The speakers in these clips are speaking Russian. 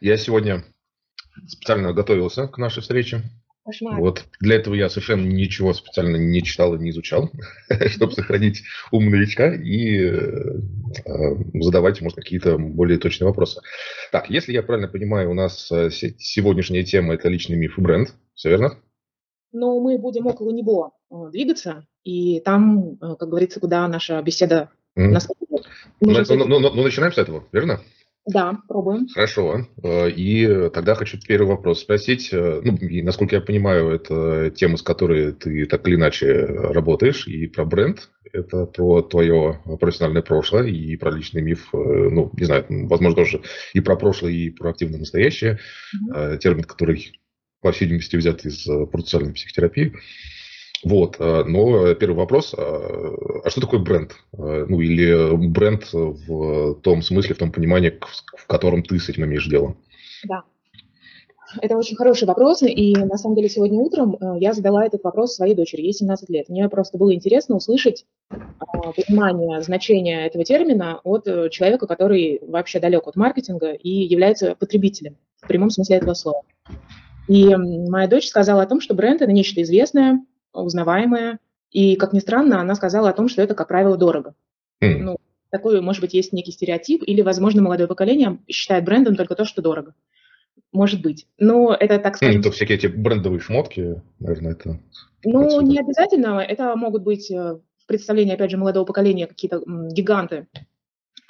Я сегодня специально готовился к нашей встрече. Кошмар. Вот для этого я совершенно ничего специально не читал и не изучал, чтобы сохранить ум новичка и э, задавать, может, какие-то более точные вопросы. Так, если я правильно понимаю, у нас э, сегодняшняя тема – это личный миф и бренд. Все верно? Ну, мы будем около него э, двигаться, и там, как говорится, куда наша беседа mm. нас ну, ну, ну, ну, начинаем с этого, верно? Да, пробуем. Хорошо. Э, и тогда хочу первый вопрос спросить. Э, ну, насколько я понимаю, это тема, с которой ты так или иначе работаешь, и про бренд. Это про твое профессиональное прошлое и про личный миф. Э, ну, не знаю, возможно, тоже и про прошлое, и про активное настоящее. Mm-hmm. Термин, который, по всей видимости, взят из процессуальной психотерапии. Вот, э, но первый вопрос, э, а что такое бренд? Э, ну, или бренд в том смысле, в том понимании, в котором ты с этим имеешь дело? Да, это очень хороший вопрос, и на самом деле сегодня утром я задала этот вопрос своей дочери, ей 17 лет. Мне просто было интересно услышать понимание значения этого термина от человека, который вообще далек от маркетинга и является потребителем в прямом смысле этого слова. И моя дочь сказала о том, что бренд – это нечто известное, узнаваемая. И, как ни странно, она сказала о том, что это, как правило, дорого. Mm. Ну, такой, может быть, есть некий стереотип, или, возможно, молодое поколение считает брендом только то, что дорого. Может быть. Но это, так скажем... Mm, то всякие эти брендовые шмотки, наверное, это... Ну, отсюда. не обязательно. Это могут быть э, в представлении, опять же, молодого поколения какие-то гиганты.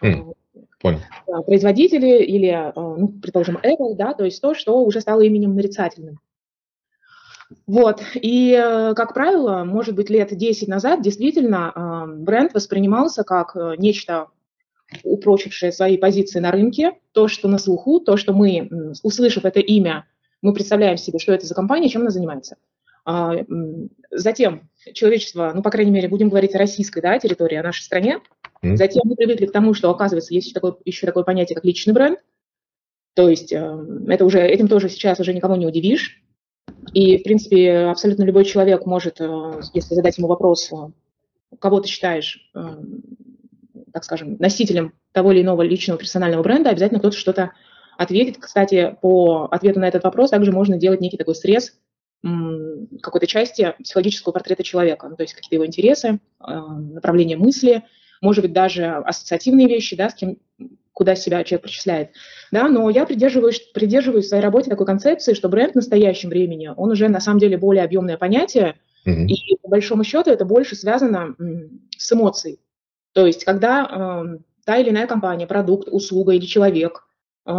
Mm. Понял. Производители или, э, ну, предположим, Apple, да, то есть то, что уже стало именем нарицательным. Вот. И, э, как правило, может быть, лет 10 назад действительно бренд воспринимался как э, нечто, упрочившее свои позиции на рынке, то, что на слуху, то, что мы, услышав это имя, мы представляем себе, что это за компания, чем она занимается. А, затем человечество, ну, по крайней мере, будем говорить о российской да, территории, о нашей стране. Затем мы привыкли к тому, что, оказывается, есть еще такое, еще такое понятие, как личный бренд. То есть это уже, этим тоже сейчас уже никого не удивишь. И, в принципе, абсолютно любой человек может, э, если задать ему вопрос, э, кого ты считаешь, э, так скажем, носителем того или иного личного персонального бренда, обязательно кто-то что-то ответит. Кстати, по ответу на этот вопрос также можно делать некий такой срез какой-то части психологического портрета человека, ну, то есть какие-то его интересы, направления мысли, может быть, даже ассоциативные вещи, да, с кем, куда себя человек причисляет. Да, но я придерживаюсь, придерживаюсь в своей работе такой концепции, что бренд в настоящем времени, он уже на самом деле более объемное понятие, mm-hmm. и по большому счету это больше связано с эмоцией. То есть, когда э, та или иная компания, продукт, услуга или человек, э,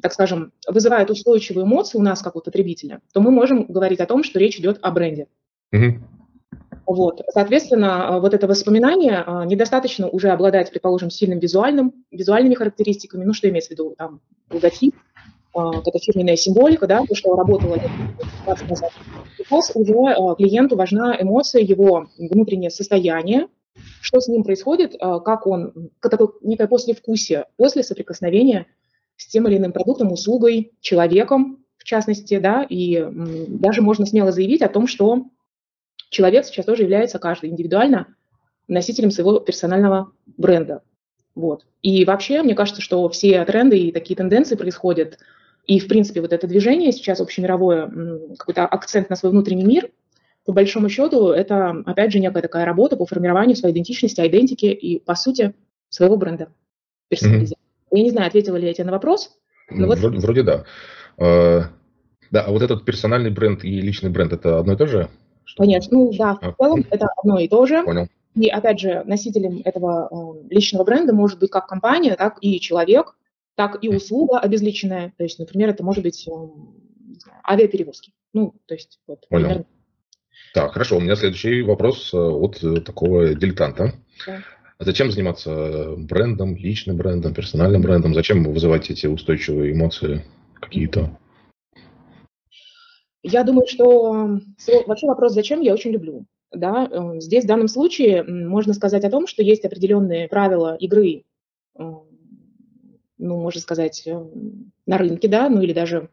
так скажем, вызывает устойчивые эмоции у нас, как у потребителя, то мы можем говорить о том, что речь идет о бренде. Mm-hmm. Вот. Соответственно, а, вот это воспоминание а, недостаточно уже обладать, предположим, сильным визуальным, визуальными характеристиками. Ну, что имеется в виду? Там логотип, а, это фирменная символика, да, то, что работало 20 назад. Сейчас уже клиенту важна эмоция, его внутреннее состояние, что с ним происходит, как он, такое некое послевкусие после соприкосновения с тем или иным продуктом, услугой, человеком, в частности, да, и даже можно смело заявить о том, что человек сейчас тоже является каждый индивидуально носителем своего персонального бренда. Вот. И вообще, мне кажется, что все тренды и такие тенденции происходят, и, в принципе, вот это движение сейчас общемировое, какой-то акцент на свой внутренний мир, по большому счету, это, опять же, некая такая работа по формированию своей идентичности, идентики и, по сути, своего бренда. Mm-hmm. Я не знаю, ответила ли я тебе на вопрос. Но вроде, вот... вроде да. Uh, да, а вот этот персональный бренд и личный бренд – это одно и то же? Конечно, ну да, в целом это одно и то же. Понял. И опять же, носителем этого э, личного бренда может быть как компания, так и человек, так и услуга обезличенная. То есть, например, это может быть э, авиаперевозки. Ну, то есть, вот, Понял. Примерно. Так, хорошо. У меня следующий вопрос э, от э, такого дилетанта. Да. А зачем заниматься брендом, личным брендом, персональным брендом? Зачем вызывать эти устойчивые эмоции какие-то? Я думаю, что вообще вопрос «зачем» я очень люблю. Да? Э, здесь в данном случае можно сказать о том, что есть определенные правила игры, э, ну, можно сказать, э, на рынке, да, ну или даже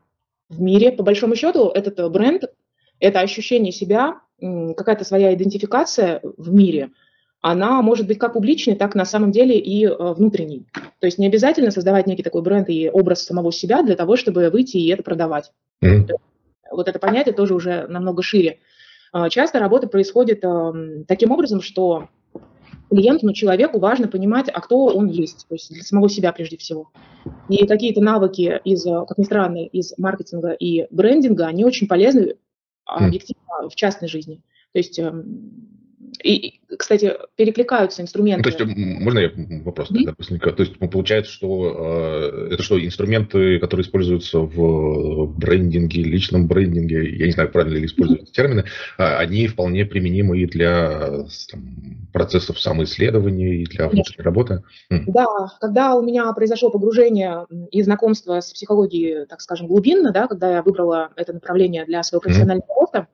в мире. По большому счету, этот бренд – это ощущение себя, какая-то своя идентификация в мире, она может быть как публичной, так на самом деле и внутренней. То есть не обязательно создавать некий такой бренд и образ самого себя для того, чтобы выйти и это продавать. Mm-hmm. Вот это понятие тоже уже намного шире. Часто работа происходит таким образом, что клиенту, но человеку важно понимать, а кто он есть, то есть для самого себя прежде всего. И какие-то навыки из, как ни странно, из маркетинга и брендинга, они очень полезны объективно в частной жизни. То есть и, кстати, перекликаются инструменты. Ну, то есть, можно я вопрос mm-hmm. быстренько? То есть, получается, что э, это что, инструменты, которые используются в брендинге, личном брендинге, я не знаю, правильно ли используют mm-hmm. термины, э, они вполне применимы и для там, процессов самоисследования, и для внутренней работы? Mm. Да, когда у меня произошло погружение и знакомство с психологией, так скажем, глубинно, да, когда я выбрала это направление для своего профессионального mm-hmm. роста,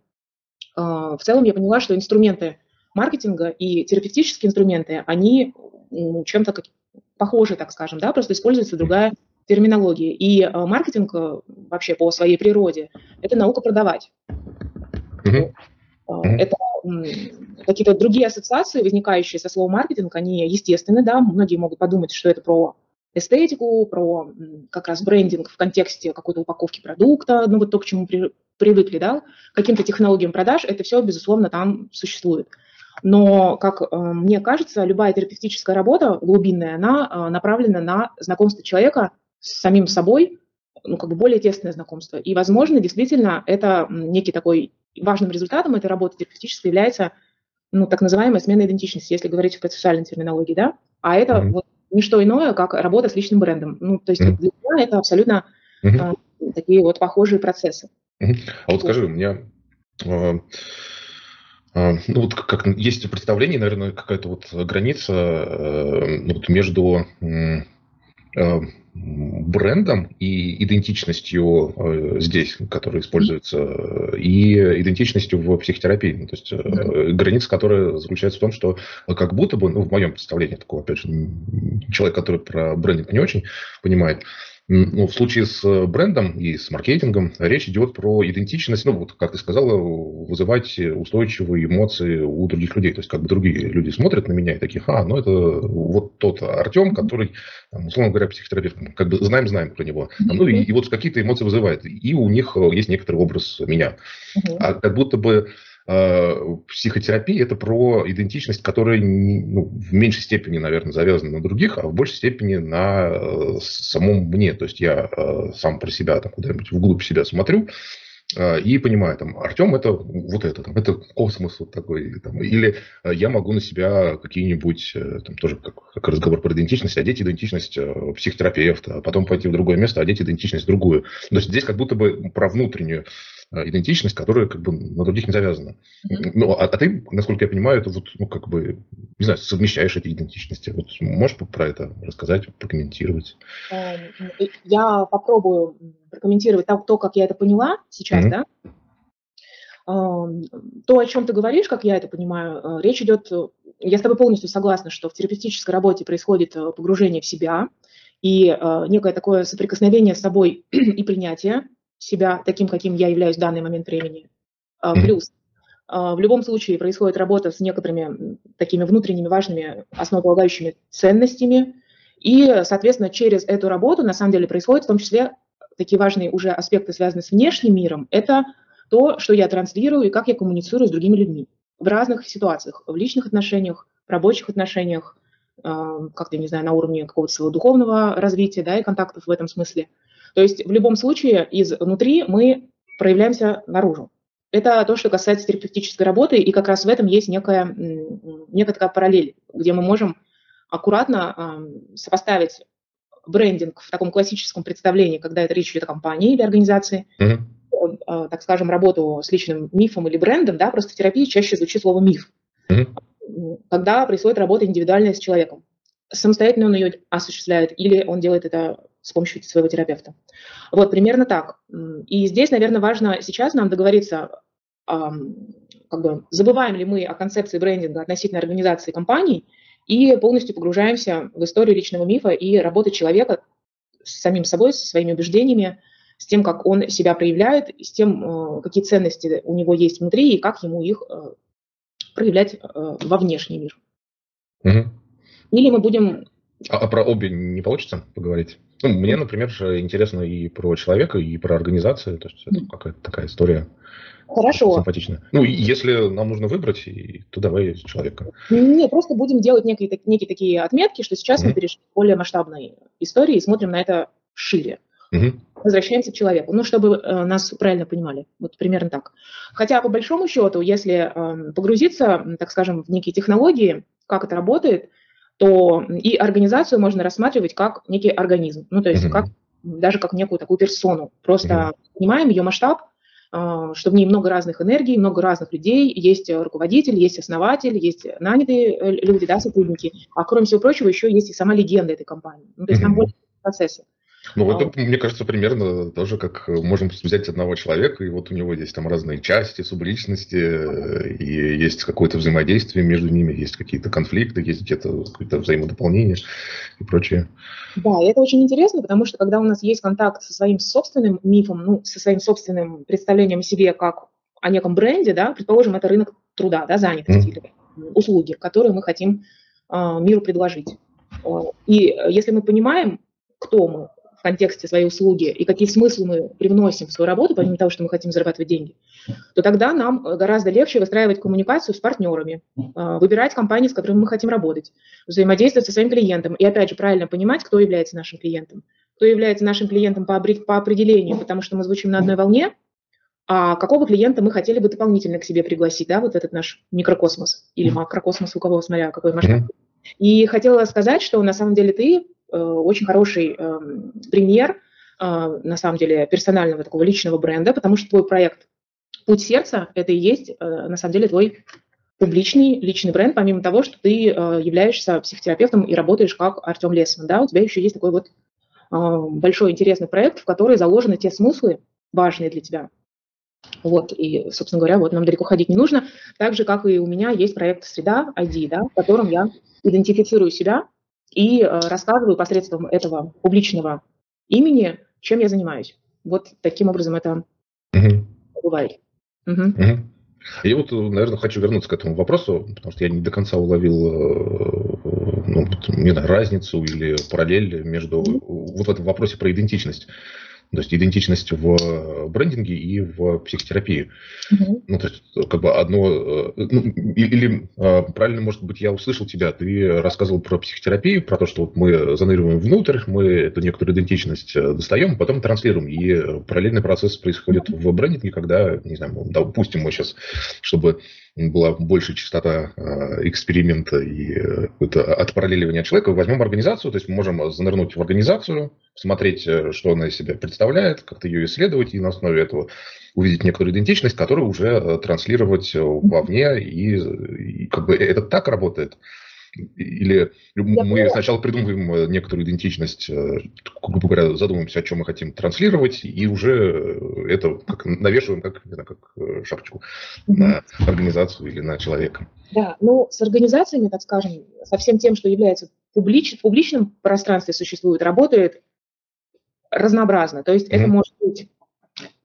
э, в целом я поняла, что инструменты маркетинга и терапевтические инструменты, они чем-то похожи, так скажем, да, просто используется другая терминология. И э, маркетинг э, вообще по своей природе – это наука продавать. Mm-hmm. Это какие-то другие ассоциации, возникающие со словом маркетинг, они естественны, да, многие могут подумать, что это про эстетику, про как раз брендинг в контексте какой-то упаковки продукта, ну вот то, к чему при, привыкли, да, каким-то технологиям продаж, это все, безусловно, там существует. Но, как э, мне кажется, любая терапевтическая работа глубинная, она э, направлена на знакомство человека с самим собой, ну, как бы более тесное знакомство. И, возможно, действительно, это некий такой важным результатом этой работы терапевтической является ну, так называемая смена идентичности, если говорить в процессуальной терминологии, да, а это mm-hmm. вот не что иное, как работа с личным брендом. Ну, то есть mm-hmm. для меня это абсолютно mm-hmm. э, такие вот похожие процессы. Mm-hmm. А вот скажи, у меня э, ну, вот как, есть представление, наверное, какая-то вот граница э, ну, вот между э, брендом и идентичностью э, здесь, которая используется, и идентичностью в психотерапии. Ну, то есть да. граница, которая заключается в том, что как будто бы, ну, в моем представлении, такого, опять же, человек, который про брендинг не очень понимает, ну, в случае с э, брендом и с маркетингом речь идет про идентичность, ну, вот, как ты сказала, вызывать устойчивые эмоции у других людей. То есть, как бы другие люди смотрят на меня и такие, а, ну, это вот тот Артем, который, там, условно говоря, психотерапевт, как бы знаем-знаем про него. Ну, и, и вот какие-то эмоции вызывает. И у них э, есть некоторый образ меня. А как будто бы психотерапия – это про идентичность, которая ну, в меньшей степени, наверное, завязана на других, а в большей степени на э, самом мне. То есть я э, сам про себя там куда-нибудь вглубь себя смотрю, и понимаю, там, Артем это вот это, там, это космос вот такой, там, или я могу на себя какие-нибудь, там, тоже как, как разговор про идентичность, одеть идентичность психотерапевта, а потом пойти в другое место, одеть идентичность другую. То есть здесь как будто бы про внутреннюю Э, идентичность, которая как бы на других не завязана. Mm-hmm. Ну, а, а ты, насколько я понимаю, это вот, ну, как бы, не знаю, совмещаешь эти идентичности. Вот можешь про это рассказать, прокомментировать? Эм, я попробую прокомментировать то, то как я это поняла сейчас, mm-hmm. да. Эм, то, о чем ты говоришь, как я это понимаю, э, речь идет, я с тобой полностью согласна, что в терапевтической работе происходит э, погружение в себя и некое такое соприкосновение с собой и принятие себя таким, каким я являюсь в данный момент времени. А, плюс а, в любом случае происходит работа с некоторыми такими внутренними важными основополагающими ценностями, и, соответственно, через эту работу на самом деле происходит в том числе такие важные уже аспекты, связанные с внешним миром, это то, что я транслирую и как я коммуницирую с другими людьми. В разных ситуациях, в личных отношениях, в рабочих отношениях, а, как-то, не знаю, на уровне какого-то своего духовного развития, да, и контактов в этом смысле – то есть в любом случае изнутри мы проявляемся наружу. Это то, что касается терапевтической работы, и как раз в этом есть некая, некая такая параллель, где мы можем аккуратно сопоставить брендинг в таком классическом представлении, когда это речь идет о компании или организации, mm-hmm. так скажем, работу с личным мифом или брендом, да, просто в терапии чаще звучит слово миф. Mm-hmm. Когда происходит работа индивидуальная с человеком. Самостоятельно он ее осуществляет или он делает это с помощью своего терапевта. Вот, примерно так. И здесь, наверное, важно сейчас нам договориться, как бы, забываем ли мы о концепции брендинга относительно организации компаний и полностью погружаемся в историю личного мифа и работы человека с самим собой, со своими убеждениями, с тем, как он себя проявляет, с тем, э, какие ценности у него есть внутри и как ему их э, проявлять э, во внешний мир. Угу. Или мы будем... А, а про обе не получится поговорить? Ну, мне, например, интересно и про человека, и про организацию. То есть это какая-то такая история. Хорошо. Симпатично. Ну, если нам нужно выбрать, то давай человека. Нет, просто будем делать некие, некие такие отметки, что сейчас mm-hmm. мы перешли к более масштабной истории и смотрим на это шире. Угу. Возвращаемся к человеку. Ну, чтобы э, нас правильно понимали. Вот примерно так. Хотя, по большому счету, если э, погрузиться, так скажем, в некие технологии, как это работает, то и организацию можно рассматривать как некий организм. Ну, то есть угу. как, даже как некую такую персону. Просто угу. понимаем ее масштаб, э, что в ней много разных энергий, много разных людей. Есть руководитель, есть основатель, есть нанятые э, люди, да, сотрудники. А кроме всего прочего, еще есть и сама легенда этой компании. Ну, то есть угу. там больше процессы. Ну, это, мне кажется, примерно тоже как э, можем взять одного человека, и вот у него есть там разные части, субличности, э, и есть какое-то взаимодействие между ними, есть какие-то конфликты, есть где-то какое-то взаимодополнение и прочее. Да, и это очень интересно, потому что когда у нас есть контакт со своим собственным мифом, ну, со своим собственным представлением о себе как о неком бренде, да, предположим, это рынок труда, да, занятости mm. или услуги, которые мы хотим э, миру предложить. И если мы понимаем, кто мы, в контексте своей услуги и какие смыслы мы привносим в свою работу, помимо того, что мы хотим зарабатывать деньги, то тогда нам гораздо легче выстраивать коммуникацию с партнерами, а, выбирать компании, с которыми мы хотим работать, взаимодействовать со своим клиентом и, опять же, правильно понимать, кто является нашим клиентом. Кто является нашим клиентом по, по определению, потому что мы звучим на одной волне, а какого клиента мы хотели бы дополнительно к себе пригласить, да, вот этот наш микрокосмос или макрокосмос, у кого, смотря какой масштаб. И хотела сказать, что на самом деле ты Э, очень хороший эм, пример, э, на самом деле, персонального такого личного бренда, потому что твой проект «Путь сердца» – это и есть, э, на самом деле, твой публичный личный бренд, помимо того, что ты являешься психотерапевтом и работаешь как Артем Лесман, да, у тебя еще есть такой вот большой интересный проект, в который заложены те смыслы важные для тебя. Вот, и, собственно говоря, вот нам далеко ходить не нужно. Так же, как и у меня есть проект «Среда ID», да, в котором я идентифицирую себя и э, рассказываю посредством этого публичного имени, чем я занимаюсь. Вот таким образом это угу. бывает. Угу. Угу. Я вот, наверное, хочу вернуться к этому вопросу, потому что я не до конца уловил э, ну, не знаю, разницу или параллель между вот в этом вопросе про идентичность. То есть идентичность в брендинге и в психотерапии. Mm-hmm. Ну, то есть, как бы одно... Э, ну, или, правильно, может быть, я услышал тебя, ты рассказывал про психотерапию, про то, что вот мы заныриваем внутрь, мы эту некоторую идентичность э, достаем, потом транслируем. И параллельный процесс происходит в брендинге, когда, не знаю, допустим, мы сейчас, чтобы была большая частота э, эксперимента и э, какое-то отпараллеливание человека, возьмем организацию, то есть мы можем занырнуть в организацию, смотреть, э, что она из себя представляет, как-то ее исследовать, и на основе этого увидеть некоторую идентичность, которую уже транслировать вовне, и, и как бы это так работает. Или мы сначала придумываем э, некоторую идентичность, э, грубо говоря, задумываемся, о чем мы хотим транслировать, и уже э, это как навешиваем как, не знаю, как шапочку на организацию или на человека. Да, ну с организациями, так скажем, со всем тем, что является публич, в публичном пространстве существует, работает разнообразно. То есть mm-hmm. это может быть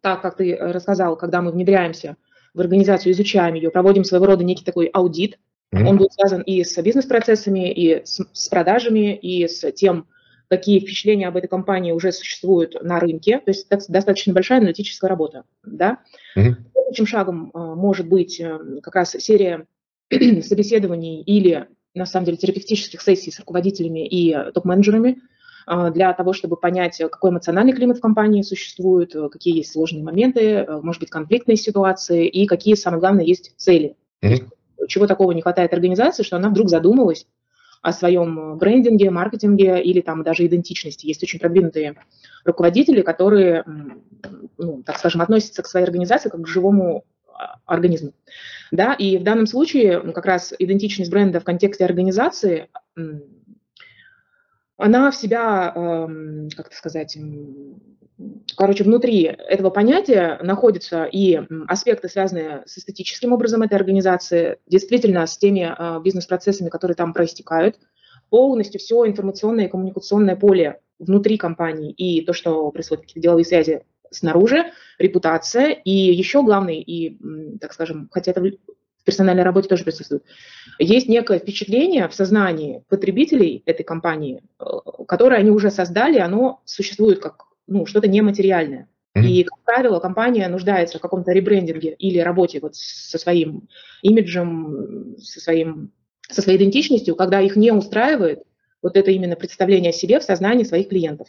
так, как ты рассказал, когда мы внедряемся в организацию, изучаем ее, проводим своего рода некий такой аудит, Mm-hmm. Он будет связан и с бизнес-процессами, и с, с продажами, и с тем, какие впечатления об этой компании уже существуют на рынке. То есть это достаточно большая аналитическая работа. Да? Mm-hmm. Следующим шагом э, может быть э, как раз серия собеседований или, на самом деле, терапевтических сессий с руководителями и э, топ-менеджерами для того, чтобы понять, какой эмоциональный климат в компании существует, какие есть сложные моменты, может быть, конфликтные ситуации и какие, самое главное, есть цели. Mm-hmm чего такого не хватает организации, что она вдруг задумалась о своем брендинге, маркетинге или там даже идентичности. Есть очень продвинутые руководители, которые, ну, так скажем, относятся к своей организации как к живому а, организму. Да, и в данном случае как раз идентичность бренда в контексте организации, она в себя, эм, как это сказать, короче, внутри этого понятия находятся и аспекты, связанные с эстетическим образом этой организации, действительно с теми а, бизнес-процессами, которые там проистекают, полностью все информационное и коммуникационное поле внутри компании и то, что происходит, какие-то деловые связи снаружи, репутация и еще главный, и, так скажем, хотя это в персональной работе тоже присутствует. Есть некое впечатление в сознании потребителей этой компании, э, которое они уже создали, оно существует как ну, что-то нематериальное. И, как правило, компания нуждается в каком-то ребрендинге или работе вот со своим имиджем, со, своим, со своей идентичностью, когда их не устраивает вот это именно представление о себе в сознании своих клиентов.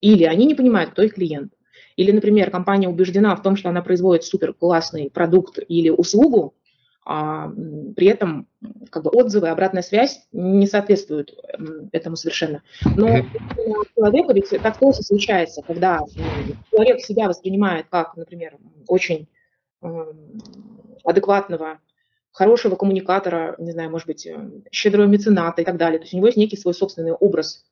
Или они не понимают, кто их клиент. Или, например, компания убеждена в том, что она производит супер классный продукт или услугу, при этом как бы отзывы, обратная связь не соответствуют этому совершенно. Но человеку ведь так тоже случается, когда человек себя воспринимает как, например, очень адекватного, хорошего коммуникатора, не знаю, может быть, э, щедрого мецената и так далее. То есть у него есть некий свой собственный образ,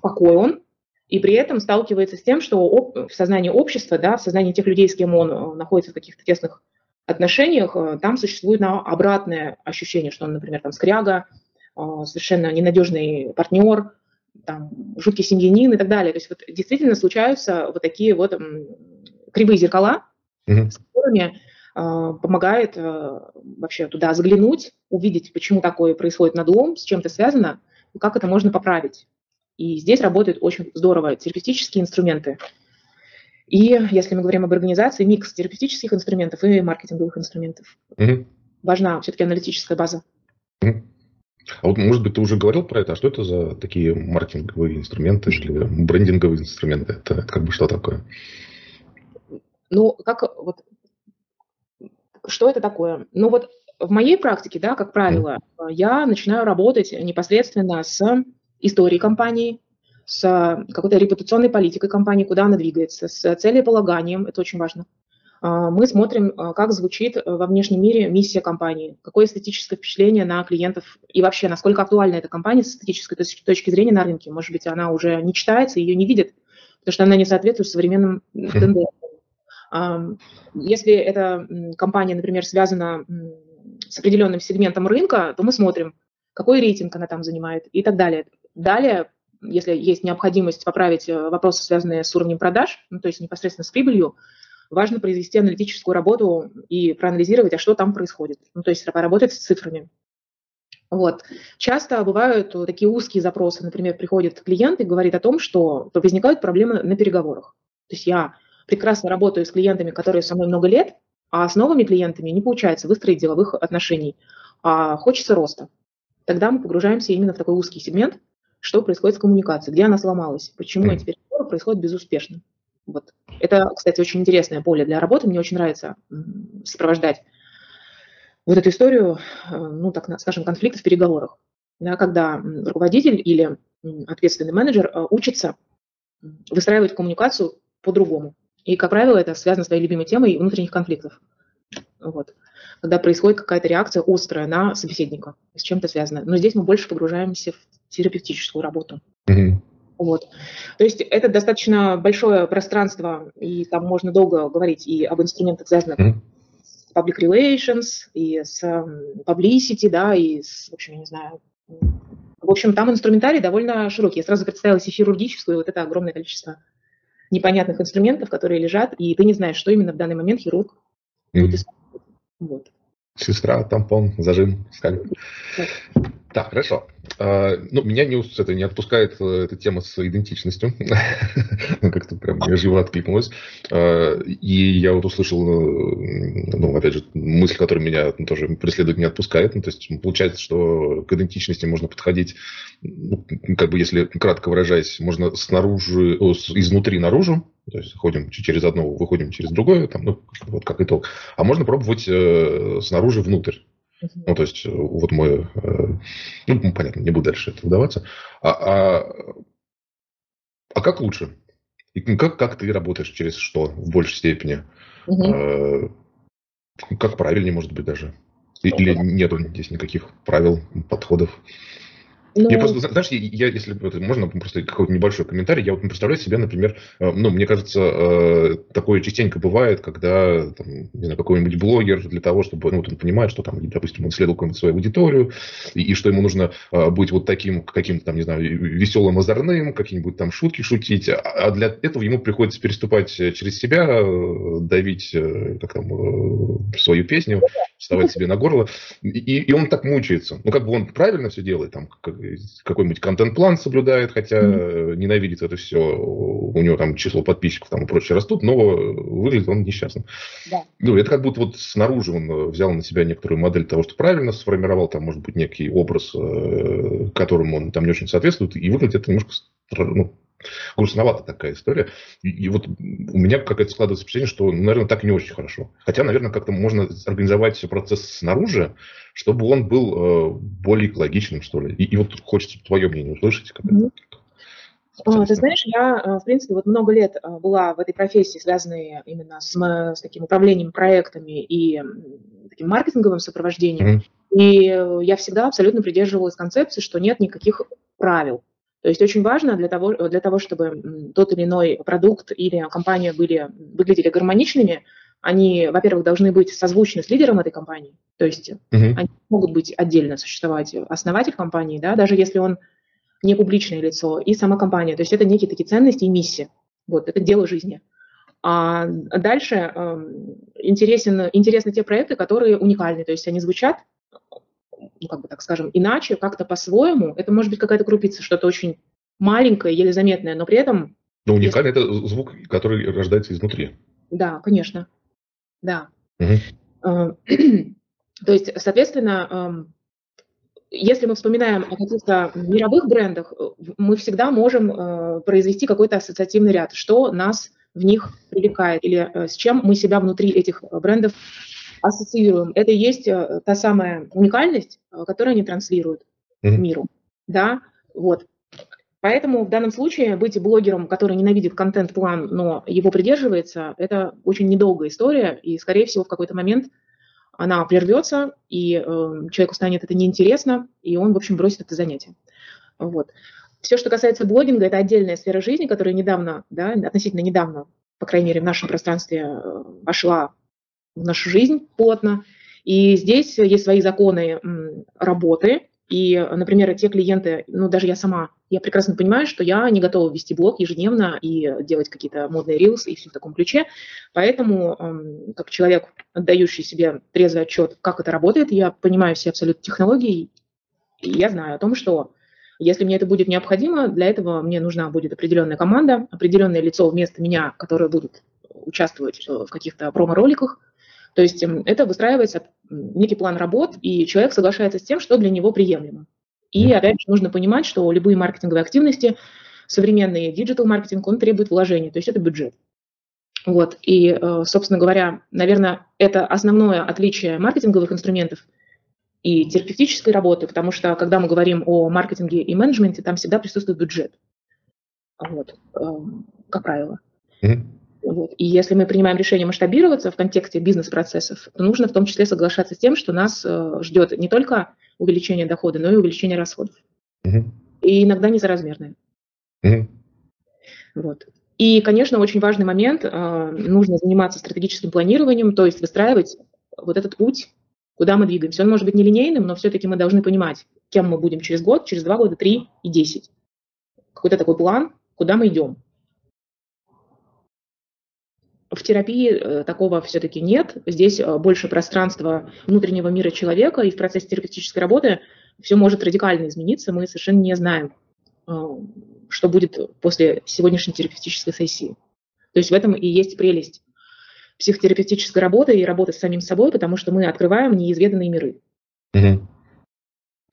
какой он, и при этом сталкивается с тем, что в сознании общества, да, в сознании тех людей, с кем он э, находится в каких-то тесных отношениях, э, там существует на обратное ощущение, что он, например, там скряга, э, совершенно ненадежный партнер, там, жуткий семьянин и так далее. То есть вот действительно случаются вот такие вот кривые зеркала, mm-hmm. с которыми помогает вообще туда заглянуть, увидеть, почему такое происходит надлом, с чем это связано, и как это можно поправить. И здесь работают очень здорово терапевтические инструменты. И если мы говорим об организации, микс терапевтических инструментов и маркетинговых инструментов. Угу. Важна все-таки аналитическая база. Угу. А вот, может быть, ты уже говорил про это, а что это за такие маркетинговые инструменты или брендинговые инструменты? Это, это как бы что такое? Ну, как вот, что это такое? Ну вот в моей практике, да, как правило, mm. я начинаю работать непосредственно с истории компании, с какой-то репутационной политикой компании, куда она двигается, с целеполаганием, это очень важно. А, мы смотрим, а, как звучит во внешнем мире миссия компании, какое эстетическое впечатление на клиентов и вообще, насколько актуальна эта компания с эстетической точки зрения на рынке. Может быть, она уже не читается, ее не видят, потому что она не соответствует современным тенденциям. Если эта компания, например, связана с определенным сегментом рынка, то мы смотрим, какой рейтинг она там занимает и так далее. Далее, если есть необходимость поправить э, вопросы, связанные с уровнем продаж, ну, то есть непосредственно с прибылью, важно произвести аналитическую работу и проанализировать, а что там происходит. Ну, то есть поработать с цифрами. Вот. Часто бывают такие узкие запросы. Например, приходит клиент и говорит о том, что возникают проблемы на переговорах. То есть я прекрасно работаю с клиентами, которые со мной много лет, а с новыми клиентами не получается выстроить деловых отношений, а хочется роста. Тогда мы погружаемся именно в такой узкий сегмент, что происходит с коммуникацией, где она сломалась, почему эти переговоры происходят безуспешно. Вот. Это, кстати, очень интересное поле для работы. Мне очень нравится сопровождать вот эту историю, э, ну, так скажем, конфликта в переговорах. Да, когда руководитель или ответственный менеджер э, учится выстраивать коммуникацию по-другому. И, как правило, это связано с твоей любимой темой внутренних конфликтов. Вот. Когда происходит какая-то реакция острая на собеседника, с чем-то связано. Но здесь мы больше погружаемся в терапевтическую работу. Mm-hmm. Вот. То есть это достаточно большое пространство, и там можно долго говорить и об инструментах, связанных mm-hmm. с public relations, и с publicity, да, и с, в общем, я не знаю, в общем, там инструментарий довольно широкий. Я сразу представила себе хирургическую, вот это огромное количество непонятных инструментов, которые лежат, и ты не знаешь, что именно в данный момент хирург mm-hmm. будет использовать. Вот. Сестра, тампон, зажим, скальп. Так, хорошо. А, ну, меня не, это, не отпускает э, эта тема с идентичностью. Как-то прям мне живо откликнулось. А, и я вот услышал, э, ну, опять же, мысль, которая меня тоже преследует, не отпускает. Ну, то есть получается, что к идентичности можно подходить, ну, как бы если кратко выражаясь, можно снаружи, изнутри наружу, то есть ходим через одно, выходим через другое, там, ну, вот как итог. А можно пробовать э, снаружи внутрь. Ну, то есть, э, вот мой... Э, ну, понятно, не буду дальше это вдаваться. А, а, а как лучше? И как, как ты работаешь через что в большей степени? Угу. А, как правильнее, может быть, даже? Или нету здесь никаких правил, подходов? Ну... Я просто, знаешь, я, я если это, можно просто какой-то небольшой комментарий, я вот представляю себе, например, э, ну, мне кажется, э, такое частенько бывает, когда, там, не знаю, какой-нибудь блогер для того, чтобы, ну, вот он понимает, что там, допустим, он исследовал какую-нибудь свою аудиторию, и, и что ему нужно э, быть вот таким, каким-то там, не знаю, веселым, озорным, какие-нибудь там шутки шутить, а, а для этого ему приходится переступать через себя, давить как там, свою песню вставать себе на горло. И, и он так мучается. Ну, как бы он правильно все делает, там какой-нибудь контент-план соблюдает, хотя mm-hmm. ненавидит это все. У него там число подписчиков там и прочее растут, но выглядит он несчастным. Да. Ну, это как будто вот снаружи он взял на себя некоторую модель того, что правильно сформировал, там, может быть, некий образ, э, которому он там не очень соответствует, и выглядит это немножко ну, грустновата такая история. И, и вот у меня какая-то складывается впечатление, что, наверное, так не очень хорошо. Хотя, наверное, как-то можно организовать процесс снаружи, чтобы он был э, более экологичным, что ли. И, и вот хочется твое мнение услышать. Как mm-hmm. это. Ты знаешь, я, э, в принципе, вот много лет э, была в этой профессии, связанной именно с, с таким управлением проектами и таким маркетинговым сопровождением. Mm-hmm. И я всегда абсолютно придерживалась концепции, что нет никаких правил. То есть очень важно для того, для того, чтобы тот или иной продукт или компания были, выглядели гармоничными, они, во-первых, должны быть созвучны с лидером этой компании, то есть uh они могут быть отдельно существовать, основатель компании, да, даже если он не публичное лицо, и сама компания, то есть это некие такие ценности и миссия, вот, это дело жизни. А дальше э, интересен, интересны те проекты, которые уникальны, то есть они звучат ну, как бы так скажем, иначе, как-то по-своему. Это может быть какая-то крупица, что-то очень маленькое, еле заметное, но при этом... Но уникальный если... это звук, который рождается изнутри. Да, конечно. Да. Угу. То есть, соответственно, если мы вспоминаем о каких-то мировых брендах, мы всегда можем э, произвести какой-то ассоциативный ряд, что нас в них привлекает или э, с чем мы себя внутри этих брендов ассоциируем. Это и есть э, та самая уникальность, э, которую они транслируют mm-hmm. миру. Да, вот. Поэтому в данном случае быть блогером, который ненавидит контент-план, но его придерживается, это очень недолгая история, и, скорее всего, в какой-то момент она прервется, и э, человеку станет это неинтересно, и он, в общем, бросит это занятие. Вот. Все, что касается блогинга, это отдельная сфера жизни, которая недавно, да, относительно недавно, по крайней мере, в нашем пространстве э, вошла в нашу жизнь плотно. И здесь есть свои законы работы. И, например, те клиенты, ну даже я сама, я прекрасно понимаю, что я не готова вести блог ежедневно и делать какие-то модные рилсы и все в таком ключе. Поэтому, как человек, отдающий себе трезвый отчет, как это работает, я понимаю все абсолютно технологии, и я знаю о том, что если мне это будет необходимо, для этого мне нужна будет определенная команда, определенное лицо вместо меня, которое будет участвовать в каких-то промо-роликах, то есть эм, это выстраивается некий план работ, и человек соглашается с тем, что для него приемлемо. И опять же нужно понимать, что любые маркетинговые активности, современный диджитал-маркетинг, он требует вложений, то есть это бюджет. Вот. И, э, собственно говоря, наверное, это основное отличие маркетинговых инструментов и терапевтической работы, потому что когда мы говорим о маркетинге и менеджменте, там всегда присутствует бюджет. Вот, эм, как правило. Mm-hmm. Вот. И если мы принимаем решение масштабироваться в контексте бизнес-процессов, то нужно в том числе соглашаться с тем, что нас э, ждет не только увеличение дохода, но и увеличение расходов. Угу. И иногда несоразмерное. Угу. Вот. И, конечно, очень важный момент, э, нужно заниматься стратегическим планированием, то есть выстраивать вот этот путь, куда мы двигаемся. Он может быть нелинейным, но все-таки мы должны понимать, кем мы будем через год, через два года, три и десять. Какой-то такой план, куда мы идем. В терапии э, такого все-таки нет. Здесь э, больше пространства внутреннего мира человека, и в процессе терапевтической работы все может радикально измениться. Мы совершенно не знаем, э, что будет после сегодняшней терапевтической сессии. То есть в этом и есть прелесть психотерапевтической работы и работы с самим собой, потому что мы открываем неизведанные миры. Угу.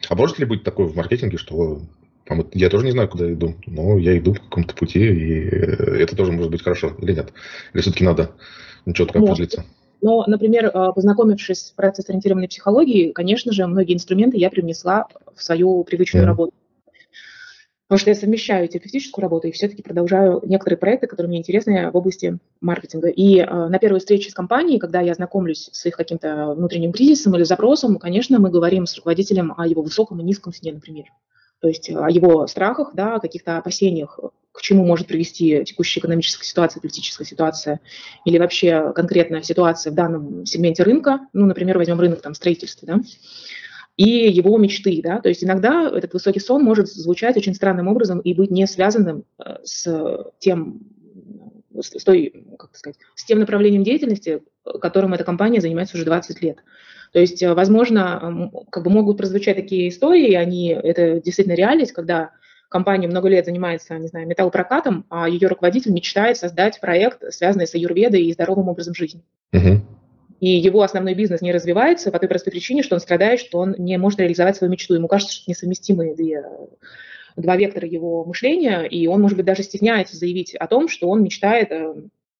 А может ли быть такое в маркетинге, что я тоже не знаю, куда иду, но я иду по какому-то пути, и это тоже может быть хорошо или нет? Или все-таки надо четко может. определиться? Но, например, э, познакомившись с процесс-ориентированной психологией, конечно же, многие инструменты я привнесла в свою привычную mm. работу. Потому что я совмещаю терапевтическую работу и все-таки продолжаю некоторые проекты, которые мне интересны в области маркетинга. И э, на первой встрече с компанией, когда я знакомлюсь с их каким-то внутренним кризисом или запросом, конечно, мы говорим с руководителем о его высоком и низком сне, например то есть о его страхах, да, о каких-то опасениях, к чему может привести текущая экономическая ситуация, политическая ситуация, или вообще конкретная ситуация в данном сегменте рынка, ну, например, возьмем рынок там, строительства, да, и его мечты, да, то есть иногда этот высокий сон может звучать очень странным образом и быть не связанным э, с тем, с той, как сказать, с тем направлением деятельности, которым эта компания занимается уже 20 лет. То есть, э, возможно, как бы могут прозвучать такие истории, они, это действительно реальность, когда компания много лет занимается, не знаю, металлопрокатом, а ее руководитель мечтает создать проект, связанный с аюрведой и здоровым образом жизни. Uh-huh. И его основной бизнес не развивается по той простой причине, что он страдает, что он не может реализовать свою мечту. Ему кажется, что это несовместимые две, два вектора его мышления, и он, может быть, даже стесняется заявить о том, что он мечтает э,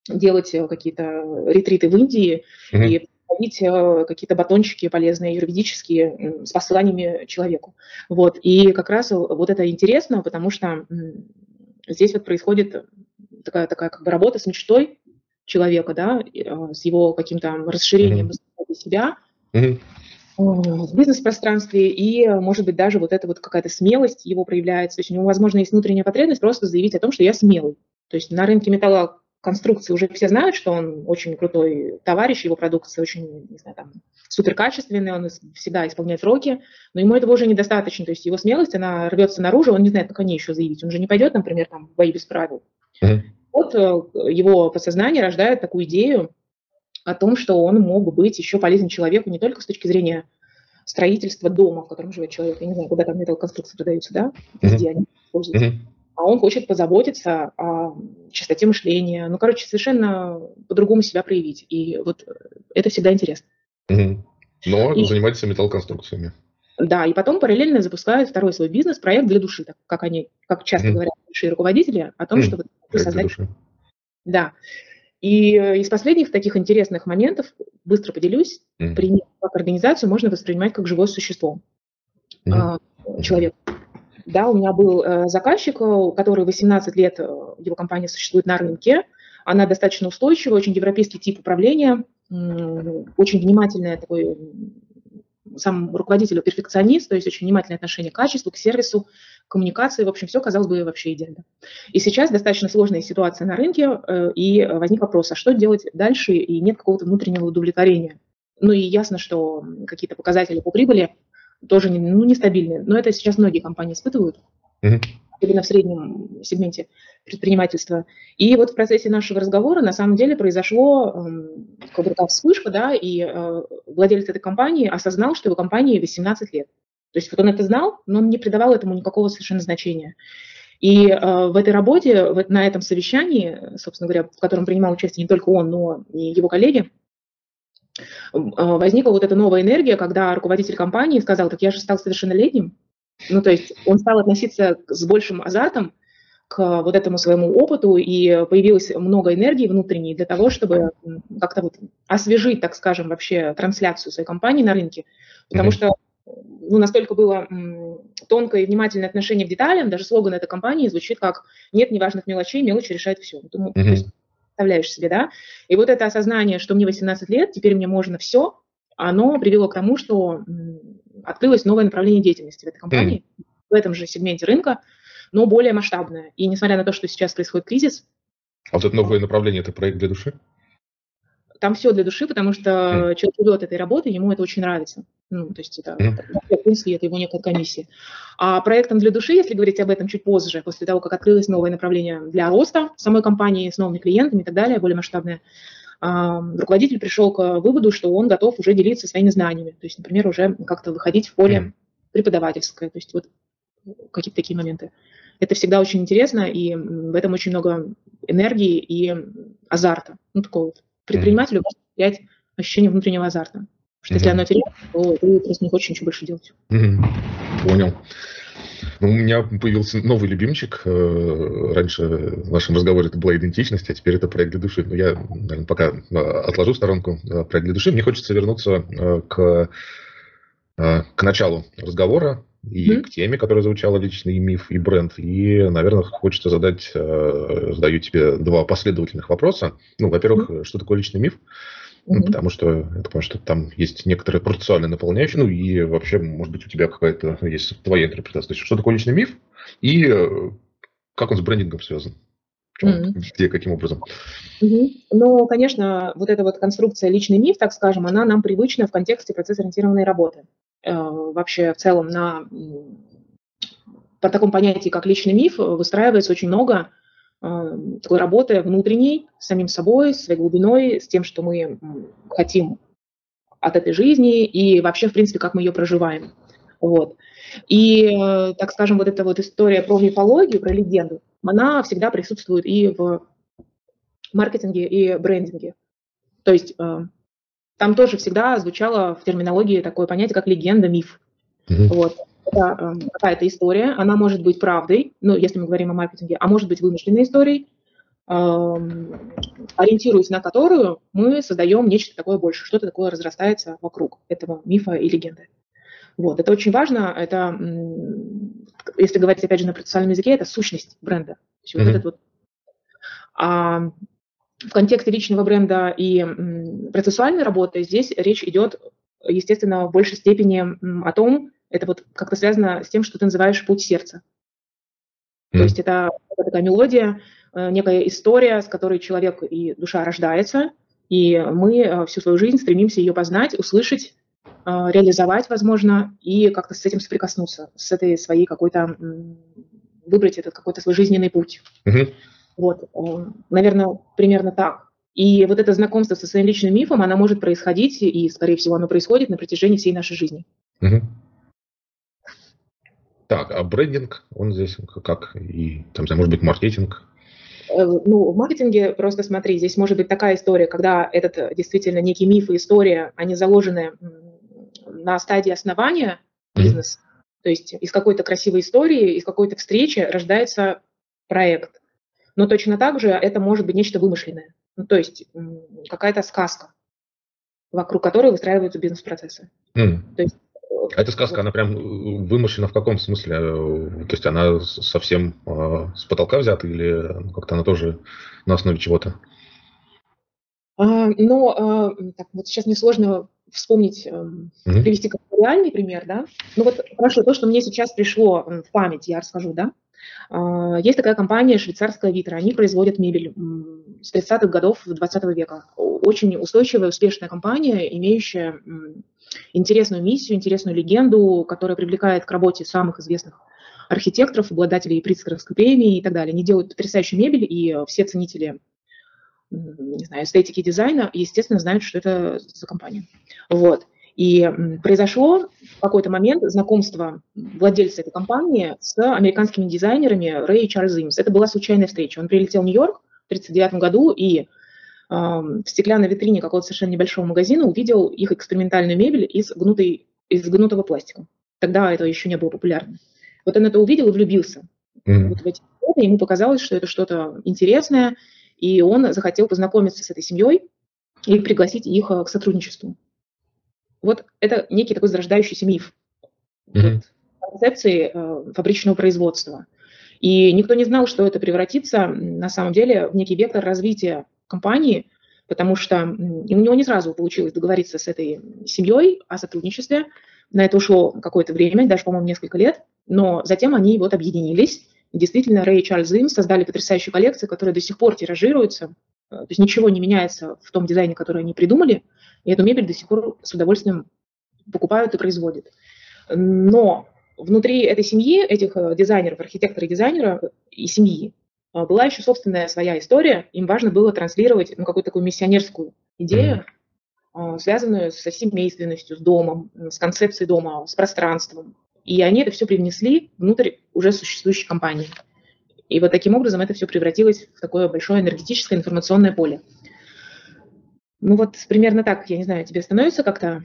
делать какие-то ретриты в Индии uh-huh. и проводить э, какие-то батончики полезные, юридические, с посланиями человеку. Вот. И как раз вот это интересно, потому что здесь вот происходит такая, такая как бы работа с мечтой человека, да, э, с его каким-то расширением mm-hmm. себя mm-hmm. в бизнес-пространстве, и, может быть, даже вот эта вот какая-то смелость его проявляется. То есть у него, возможно, есть внутренняя потребность просто заявить о том, что я смелый. То есть на рынке металла конструкции уже все знают, что он очень крутой товарищ, его продукция очень, не знаю, там, суперкачественная, он всегда исполняет сроки, но ему этого уже недостаточно, то есть его смелость, она рвется наружу, он не знает, как они еще заявить, он же не пойдет, например, там, в бои без правил. Mm-hmm. Вот э, его подсознание рождает такую идею о том, что он мог быть еще полезен человеку не только с точки зрения строительства дома, в котором живет человек, я не знаю, куда там металлоконструкции продаются, да, везде mm-hmm. они используются. Mm-hmm а он хочет позаботиться о чистоте мышления. Ну, короче, совершенно по-другому себя проявить. И вот это всегда интересно. Угу. Но и, занимается металлоконструкциями. Да, и потом параллельно запускают второй свой бизнес, проект для души, так как они, как часто mm. говорят большие руководители, о том, mm. что вот создать... Да. И из последних таких интересных моментов, быстро поделюсь, mm. при как организацию можно воспринимать как живое существо. Mm. А, человек. Да, у меня был э, заказчик, э, который 18 лет, э, его компания существует на рынке. Она достаточно устойчивая, очень европейский тип управления, очень внимательная такой сам руководитель перфекционист, то есть очень внимательное отношение к качеству, к сервису, коммуникации, в общем, все казалось бы вообще идеально. И сейчас достаточно сложная ситуация на рынке, и возник вопрос, а что делать дальше, и нет какого-то внутреннего удовлетворения. Ну и ясно, что какие-то показатели по прибыли тоже не, ну, нестабильные. Но это сейчас многие компании испытывают, mm-hmm. особенно в среднем сегменте предпринимательства. И вот в процессе нашего разговора на самом деле произошло э, как бы такая вспышка, да, и э, владелец этой компании осознал, что его компании 18 лет. То есть вот он это знал, но он не придавал этому никакого совершенно значения. И э, в этой работе, в, на этом совещании, собственно говоря, в котором принимал участие не только он, но и его коллеги, возникла вот эта новая энергия, когда руководитель компании сказал, так я же стал совершеннолетним. Ну, то есть он стал относиться с большим азартом к вот этому своему опыту, и появилось много энергии внутренней для того, чтобы как-то вот освежить, так скажем, вообще трансляцию своей компании на рынке. Потому mm-hmm. что ну, настолько было тонкое и внимательное отношение к деталям, даже слоган этой компании звучит как «нет неважных мелочей, мелочи решает все». Думаю, mm-hmm представляешь себе, да? И вот это осознание, что мне 18 лет, теперь мне можно все, оно привело к тому, что открылось новое направление деятельности в этой компании, mm. в этом же сегменте рынка, но более масштабное. И несмотря на то, что сейчас происходит кризис... А вот это новое направление – это проект для души? Там все для души, потому что mm. человек идет этой работы, ему это очень нравится. Ну, то есть это, mm. в принципе, это его некая комиссия. А проектом для души, если говорить об этом чуть позже, после того, как открылось новое направление для роста самой компании с новыми клиентами и так далее, более масштабное, руководитель пришел к выводу, что он готов уже делиться своими знаниями. То есть, например, уже как-то выходить в поле mm. преподавательское. То есть вот какие-то такие моменты. Это всегда очень интересно, и в этом очень много энергии и азарта. Ну, такого вот предпринимателю может влиять ощущение внутреннего азарта. Потому что если оно теряется, то ты просто не хочешь ничего больше делать. Понял. Ну, у меня появился новый любимчик. Э, раньше в нашем разговоре это была идентичность, а теперь это проект для души. Но я, наверное, пока э, отложу в сторонку э, проект для души. Мне хочется вернуться к, к началу разговора и mm-hmm. к теме, которая звучала личный миф и бренд. И, наверное, хочется задать, э, задаю тебе два последовательных вопроса. Ну, во-первых, mm-hmm. что такое личный миф? Mm-hmm. Ну, потому что думаю, что там есть некоторые процессуальные наполняющие, ну и вообще, может быть, у тебя какая-то есть твоя интерпретация. То есть, что такое личный миф и э, как он с брендингом связан? Mm-hmm. Где, каким образом? Mm-hmm. Ну, конечно, вот эта вот конструкция личный миф, так скажем, она нам привычна в контексте процесс-ориентированной работы. Э, вообще в целом на по такому понятию, как личный миф, выстраивается очень много э, такой работы внутренней, с самим собой, с своей глубиной, с тем, что мы хотим от этой жизни и вообще, в принципе, как мы ее проживаем. Вот. И, э, так скажем, вот эта вот история про мифологию, про легенду, она всегда присутствует и в маркетинге, и брендинге. То есть там тоже всегда звучало в терминологии такое понятие, как легенда, миф. Mm-hmm. Вот. Это э, какая-то история, она может быть правдой, ну, если мы говорим о маркетинге, а может быть вымышленной историей, ориентируясь на которую мы создаем нечто такое больше, что-то такое разрастается вокруг этого мифа и легенды. Вот, это очень важно, это, если говорить, опять же, на процессуальном языке, это сущность бренда. То есть mm-hmm. вот этот вот, а, в контексте личного бренда и процессуальной работы здесь речь идет, естественно, в большей степени о том, это вот как-то связано с тем, что ты называешь путь сердца. Mm-hmm. То есть это, это такая мелодия, Э, некая история, с которой человек и душа рождается, и мы э, всю свою жизнь стремимся ее познать, услышать, э, реализовать, возможно, и как-то с этим соприкоснуться, с этой своей какой-то, выбрать этот какой-то свой жизненный путь. Угу. Вот, наверное, примерно так. И вот это знакомство со своим личным мифом, оно может происходить, и, скорее всего, оно происходит на протяжении всей нашей жизни. Угу. Так, а брендинг, он здесь как? И, там, может быть, маркетинг? Э, ну, в маркетинге просто смотри, здесь может быть такая история, когда этот э, действительно некий миф и история, они заложены на стадии основания бизнеса, mm-hmm. то есть из какой-то красивой истории, из какой-то встречи рождается проект. Но точно так же это может быть нечто вымышленное, ну, то есть какая-то сказка, вокруг которой выстраиваются бизнес-процессы. Mm. То есть а эта сказка, она прям э, вымышлена в каком смысле? Э, то есть она совсем э, с потолка взята или как-то она тоже на основе чего-то? А, ну, а, так, вот сейчас мне сложно вспомнить, mm-hmm. привести какой-то реальный пример, да. Ну вот хорошо, то, что мне сейчас пришло в память, я расскажу, да. А, есть такая компания швейцарская Витра, они производят мебель с 30-х годов 20 века. Очень устойчивая, успешная компания, имеющая интересную миссию, интересную легенду, которая привлекает к работе самых известных архитекторов, обладателей Прицкеровской премии и так далее. Они делают потрясающую мебель, и все ценители не знаю, эстетики дизайна, естественно, знают, что это за компания. Вот. И произошло в какой-то момент знакомство владельца этой компании с американскими дизайнерами Рэй Чарльз Имс. Это была случайная встреча. Он прилетел в Нью-Йорк в 1939 году и в стеклянной витрине какого-то совершенно небольшого магазина увидел их экспериментальную мебель из, гнутой, из гнутого пластика. Тогда это еще не было популярно. Вот он это увидел и влюбился. Mm-hmm. Вот в эти ему показалось, что это что-то интересное, и он захотел познакомиться с этой семьей и пригласить их э, к сотрудничеству. Вот это некий такой зарождающийся миф mm-hmm. вот, концепции э, фабричного производства. И никто не знал, что это превратится на самом деле в некий вектор развития компании, потому что у него не сразу получилось договориться с этой семьей о сотрудничестве. На это ушло какое-то время, даже, по-моему, несколько лет, но затем они вот объединились. И действительно, Рэй и Чарльз Им создали потрясающую коллекцию, которая до сих пор тиражируется. Э, то есть ничего не меняется в том дизайне, который они придумали, и эту мебель до сих пор с удовольствием покупают и производят. Но внутри этой семьи, этих э, дизайнеров, архитектора и дизайнера и семьи, была еще собственная своя история. Им важно было транслировать ну, какую-то такую миссионерскую идею, связанную со семейственностью, с домом, с концепцией дома, с пространством. И они это все привнесли внутрь уже существующей компании. И вот таким образом это все превратилось в такое большое энергетическое информационное поле. Ну вот примерно так, я не знаю, тебе становится как-то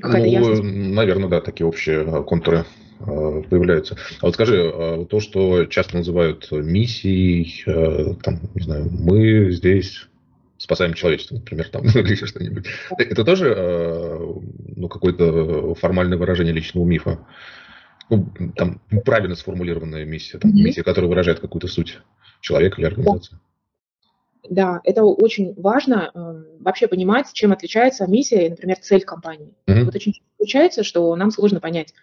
какая-то ну, ясность? Наверное, да, такие общие а, контуры Э, появляются. А вот скажи, э, то, что часто называют миссией, э, там, не знаю, мы здесь спасаем человечество, например, там, или что-нибудь. Это тоже ну, какое-то формальное выражение личного мифа? Ну, там правильно сформулированная миссия, там, mm-hmm. миссия, которая выражает какую-то суть человека или организации. Да, это очень важно э, вообще понимать, чем отличается миссия и, например, цель компании. Mm-hmm. Вот очень получается, что нам сложно понять,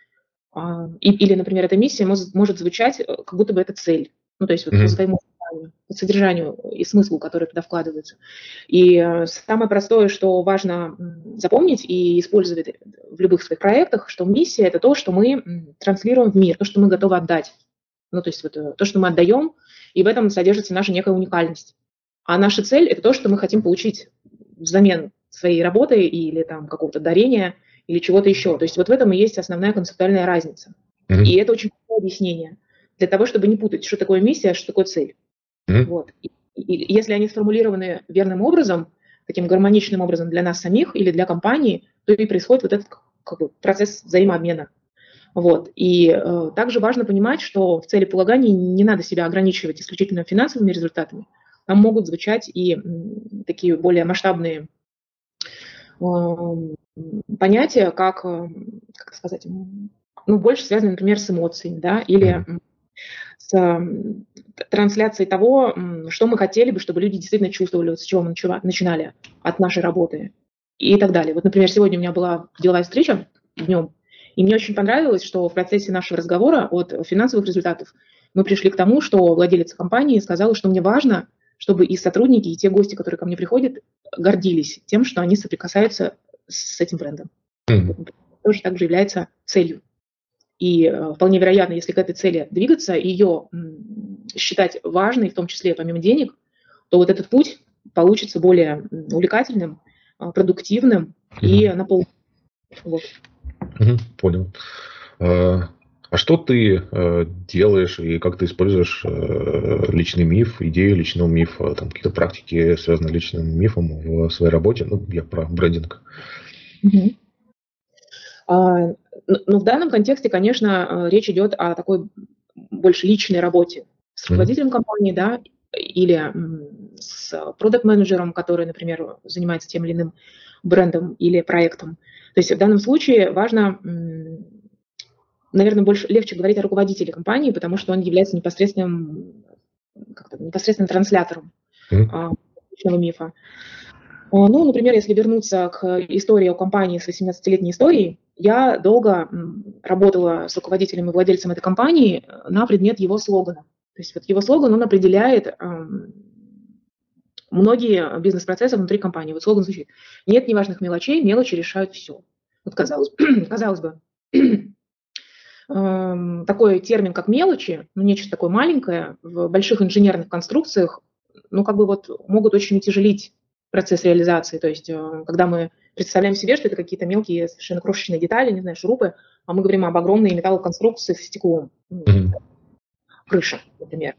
а, или, например, эта миссия может, может звучать, э, как будто бы это цель. Ну, то есть вот mm-hmm. Своему по содержанию и смыслу, который туда вкладывается. И э, самое простое, что важно запомнить и использовать в любых своих проектах, что миссия – это то, что мы транслируем в мир, то, что мы готовы отдать. Ну, то есть вот э, то, что мы отдаем, и в этом содержится наша некая уникальность. А наша цель – это то, что мы хотим получить взамен своей работы или там какого-то дарения или чего-то еще. То есть вот в этом и есть основная концептуальная разница. Mm-hmm. И это очень простое объяснение для того, чтобы не путать, что такое миссия, что такое цель. Mm-hmm. Вот. И, и если они сформулированы верным образом, таким гармоничным образом для нас самих или для компании, то и происходит вот этот как бы, процесс взаимообмена. Вот. И э, также важно понимать, что в цели полагания не надо себя ограничивать исключительно финансовыми результатами. Там могут звучать и м, такие более масштабные э, понятия, как, э, как сказать, ну, больше связаны, например, с эмоциями, да, или с трансляцией того, что мы хотели бы, чтобы люди действительно чувствовали, с чего мы начинали от нашей работы и так далее. Вот, например, сегодня у меня была деловая встреча днем, и мне очень понравилось, что в процессе нашего разговора от финансовых результатов мы пришли к тому, что владелец компании сказала, что мне важно, чтобы и сотрудники, и те гости, которые ко мне приходят, гордились тем, что они соприкасаются с этим брендом. Mm-hmm. Тоже также является целью. И э, вполне вероятно, если к этой цели двигаться, ее считать важной, в том числе помимо денег, то вот этот путь получится более увлекательным, э, продуктивным и наполненным. Вот. Mm-hmm, понял. А, а что ты э, делаешь и как ты используешь личный миф, идею личного мифа, там какие-то практики, связанные с личным мифом в своей работе? Ну, я про брендинг. Mm-hmm. А, но в данном контексте, конечно, э, речь идет о такой больше личной работе с руководителем компании, да, или с продукт-менеджером, который, например, занимается тем или иным брендом или проектом. То есть в данном случае важно, наверное, больше легче говорить о руководителе компании, потому что он является непосредственным, непосредственным транслятором mm-hmm. личного мифа. А, ну, например, если вернуться к истории о компании с 18-летней историей, я долго работала с руководителем и владельцем этой компании э, на предмет его слогана. То есть вот его слоган, он определяет многие бизнес-процессы внутри компании. Вот слоган звучит «Нет неважных мелочей, мелочи решают все». Вот казалось, казалось бы, такой термин, как мелочи, ну, нечто такое маленькое, в больших инженерных конструкциях, ну, как бы вот могут очень утяжелить процесс реализации. То есть, э, когда мы представляем себе, что это какие-то мелкие, совершенно крошечные детали, не знаю, шурупы, а мы говорим об огромной металлоконструкции с стеклом, mm-hmm. крыша, например.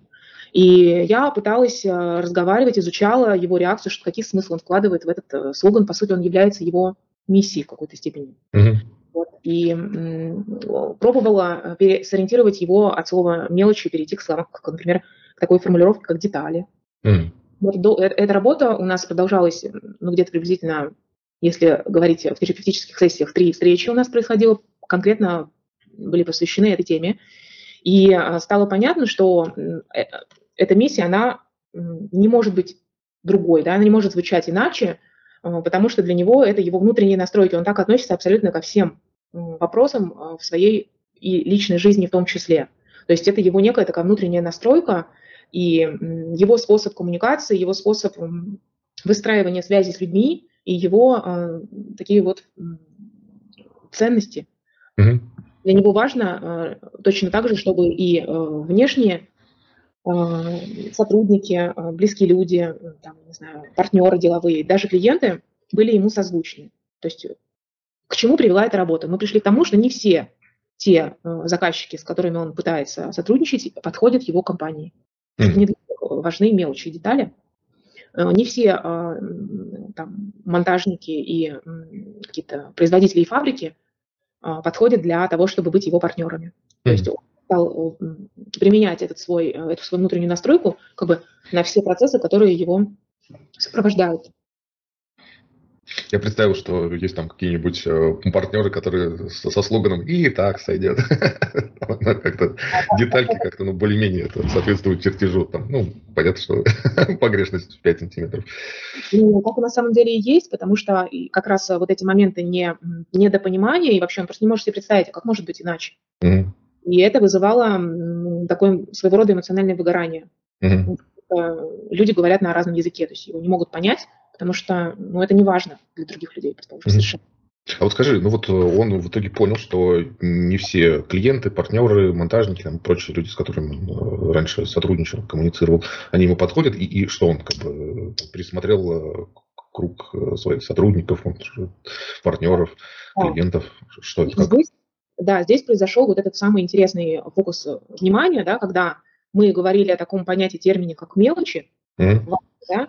И я пыталась э, разговаривать, изучала его реакцию, что какие смыслы он вкладывает в этот э, слоган. По сути, он является его миссией в какой-то степени. Mm-hmm. Вот. И м, пробовала сориентировать его от слова мелочи перейти к словам, как, например, к такой формулировке, как детали. Mm-hmm. Вот, эта работа у нас продолжалась ну, где-то приблизительно, если говорить в терапевтических сессиях, три встречи у нас происходило, конкретно были посвящены этой теме. И а, стало понятно, что э, эта миссия, она не может быть другой, да, она не может звучать иначе, а, потому что для него это его внутренние настройки. Он так относится абсолютно ко всем вопросам а, в своей и личной жизни в том числе. То есть это его некая такая внутренняя настройка, и его способ коммуникации, его способ выстраивания связи с людьми и его э, такие вот ценности. Mm-hmm. Для него важно э, точно так же, чтобы и э, внешние э, сотрудники, э, близкие люди, там, не знаю, партнеры деловые, даже клиенты были ему созвучны. То есть к чему привела эта работа? Мы пришли к тому, что не все те э, заказчики, с которыми он пытается сотрудничать, подходят его компании. Mm. Не важны мелочи и детали. Э, не все а, там, монтажники и какие-то производители и фабрики а, подходят для того, чтобы быть его партнерами. Mm. То есть он стал применять этот свой, э, эту свою внутреннюю настройку как бы на все процессы, которые его сопровождают. Я представил, что есть там какие-нибудь э, партнеры, которые со, слоганом «и так сойдет». как-то детальки как-то, ну, более-менее соответствуют чертежу. Там, ну, понятно, что погрешность в 5 сантиметров. Ну, так на самом деле и есть, потому что как раз вот эти моменты не, недопонимания, и вообще он просто не может себе представить, а как может быть иначе. И это вызывало такое своего рода эмоциональное выгорание. Люди говорят на разном языке, то есть его не могут понять, потому что ну, это не важно для других людей, предположим, совершенно. А вот скажи, ну вот э, он в итоге понял, что не все клиенты, партнеры, монтажники, там, прочие люди, с которыми он э, раньше сотрудничал, коммуницировал, они ему подходят, и, и что он как бы пересмотрел э, круг своих сотрудников, партнеров, клиентов? Что это? Как? Здесь, да, здесь произошел вот этот самый интересный фокус внимания, да, когда мы говорили о таком понятии термине, как мелочи, mm-hmm. да,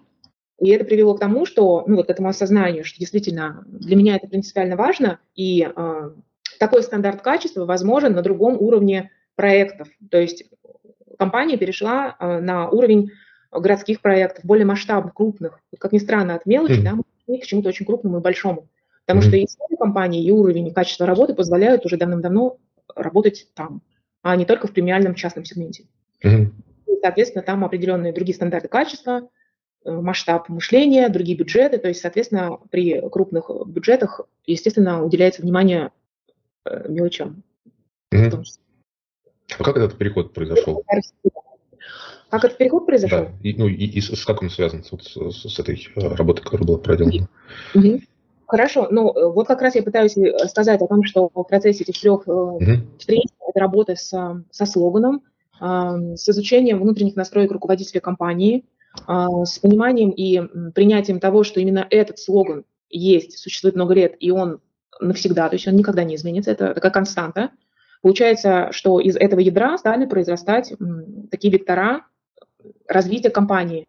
и это привело к тому, что, ну, вот к этому осознанию, что действительно для меня это принципиально важно, и э, такой стандарт качества возможен на другом уровне проектов. То есть компания перешла э, на уровень городских проектов, более масштабных, крупных. Как ни странно, от мелочи, mm-hmm. да, мы к чему-то очень крупному и большому. Потому что и свои компании, и уровень, и качество работы позволяют уже давным-давно работать там, а не только в премиальном частном сегменте. И, соответственно, там определенные другие стандарты качества, масштаб мышления, другие бюджеты. То есть, соответственно, при крупных бюджетах, естественно, уделяется внимание э, мелочам. Mm-hmm. А как этот переход произошел? Как этот переход произошел? Да, и, ну и, и с, как он связан с, с, с этой э, работой, которая была проделана? Mm-hmm. Хорошо, ну вот как раз я пытаюсь сказать о том, что в процессе этих трех mm-hmm. встреч это работа с, со слоганом, с изучением внутренних настроек руководителя компании, а, с пониманием и принятием того, что именно этот слоган есть, существует много лет, и он навсегда, то есть он никогда не изменится, это такая константа. Получается, что из этого ядра стали произрастать такие вектора развития компании,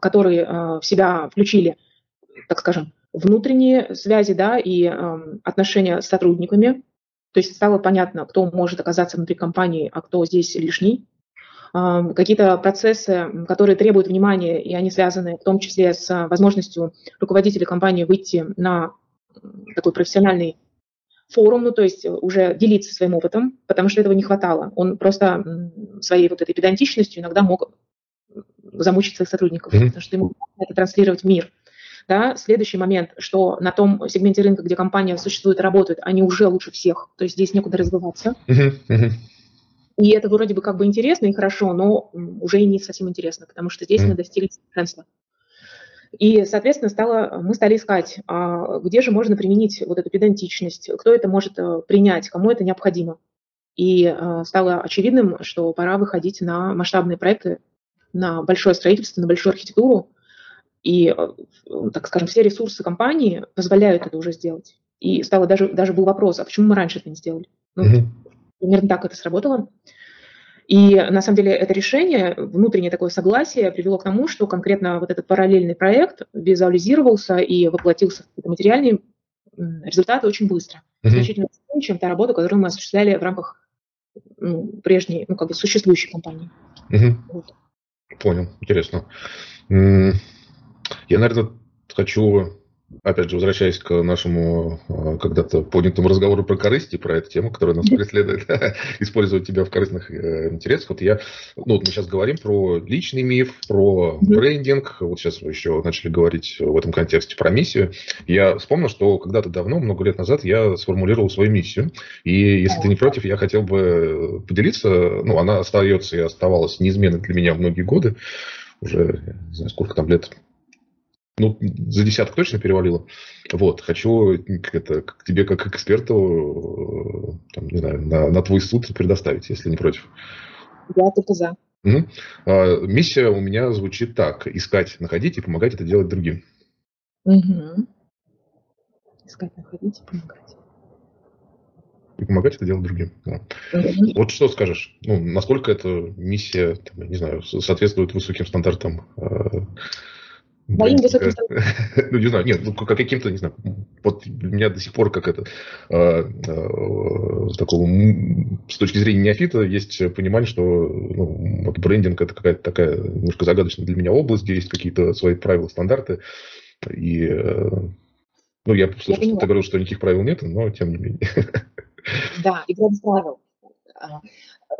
которые а, в себя включили, так скажем, внутренние связи да, и отношения с сотрудниками. То есть стало понятно, кто может оказаться внутри компании, а кто здесь лишний какие-то процессы, которые требуют внимания, и они связаны в том числе с возможностью руководителя компании выйти на такой профессиональный форум, ну, то есть уже делиться своим опытом, потому что этого не хватало. Он просто своей вот этой педантичностью иногда мог замучить своих сотрудников, mm-hmm. потому что ему это транслировать в мир. Да? Следующий момент, что на том сегменте рынка, где компания существует и работает, они уже лучше всех, то есть здесь некуда развиваться. Mm-hmm. Mm-hmm. И это вроде бы как бы интересно и хорошо, но уже и не совсем интересно, потому что здесь mm. мы достигли совершенства. И, соответственно, стало, мы стали искать, а где же можно применить вот эту педантичность, кто это может э, принять, кому это необходимо. И э, стало очевидным, что пора выходить на масштабные проекты, на большое строительство, на большую архитектуру. И, э, так скажем, все ресурсы компании позволяют это уже сделать. И стало даже, даже был вопрос, а почему мы раньше это не сделали? Ну, mm-hmm. Примерно так это сработало. И на самом деле это решение, внутреннее такое согласие привело к тому, что конкретно вот этот параллельный проект визуализировался и воплотился в материальные результаты очень быстро. Mm-hmm. Значительно быстрее, чем та работа, которую мы осуществляли в рамках ну, прежней, ну, как бы существующей компании. Mm-hmm. Вот. Понял, интересно. Я, наверное, хочу опять же, возвращаясь к нашему а, когда-то поднятому разговору про корысти, про эту тему, которая нас преследует, использовать тебя в корыстных э, интересах. Вот я, ну, вот мы сейчас говорим про личный миф, про брендинг. Вот сейчас вы еще начали говорить в этом контексте про миссию. Я вспомнил, что когда-то давно, много лет назад, я сформулировал свою миссию. И если ты не против, я хотел бы поделиться. Ну, она остается и оставалась неизменной для меня многие годы. Уже, не знаю, сколько там лет, ну, за десяток точно перевалило. Вот, хочу это, к тебе как эксперту, э, там, не знаю, на, на твой суд предоставить, если не против. Я только за. Угу. А, миссия у меня звучит так. Искать, находить и помогать это делать другим. Угу. Искать, находить и помогать. И помогать это делать другим. Да. Угу. Вот что скажешь? Ну, насколько эта миссия, там, не знаю, соответствует высоким стандартам э, Моим высоким Ну, не знаю, нет, ну, как каким-то, не знаю, вот у меня до сих пор как это, э, э, такого, с точки зрения неофита, есть понимание, что ну, вот брендинг это какая-то такая немножко загадочная для меня область, где есть какие-то свои правила, стандарты, и, э, ну, я слышал, что ты говорил, что никаких правил нет, но тем не менее. Да, игра без правил.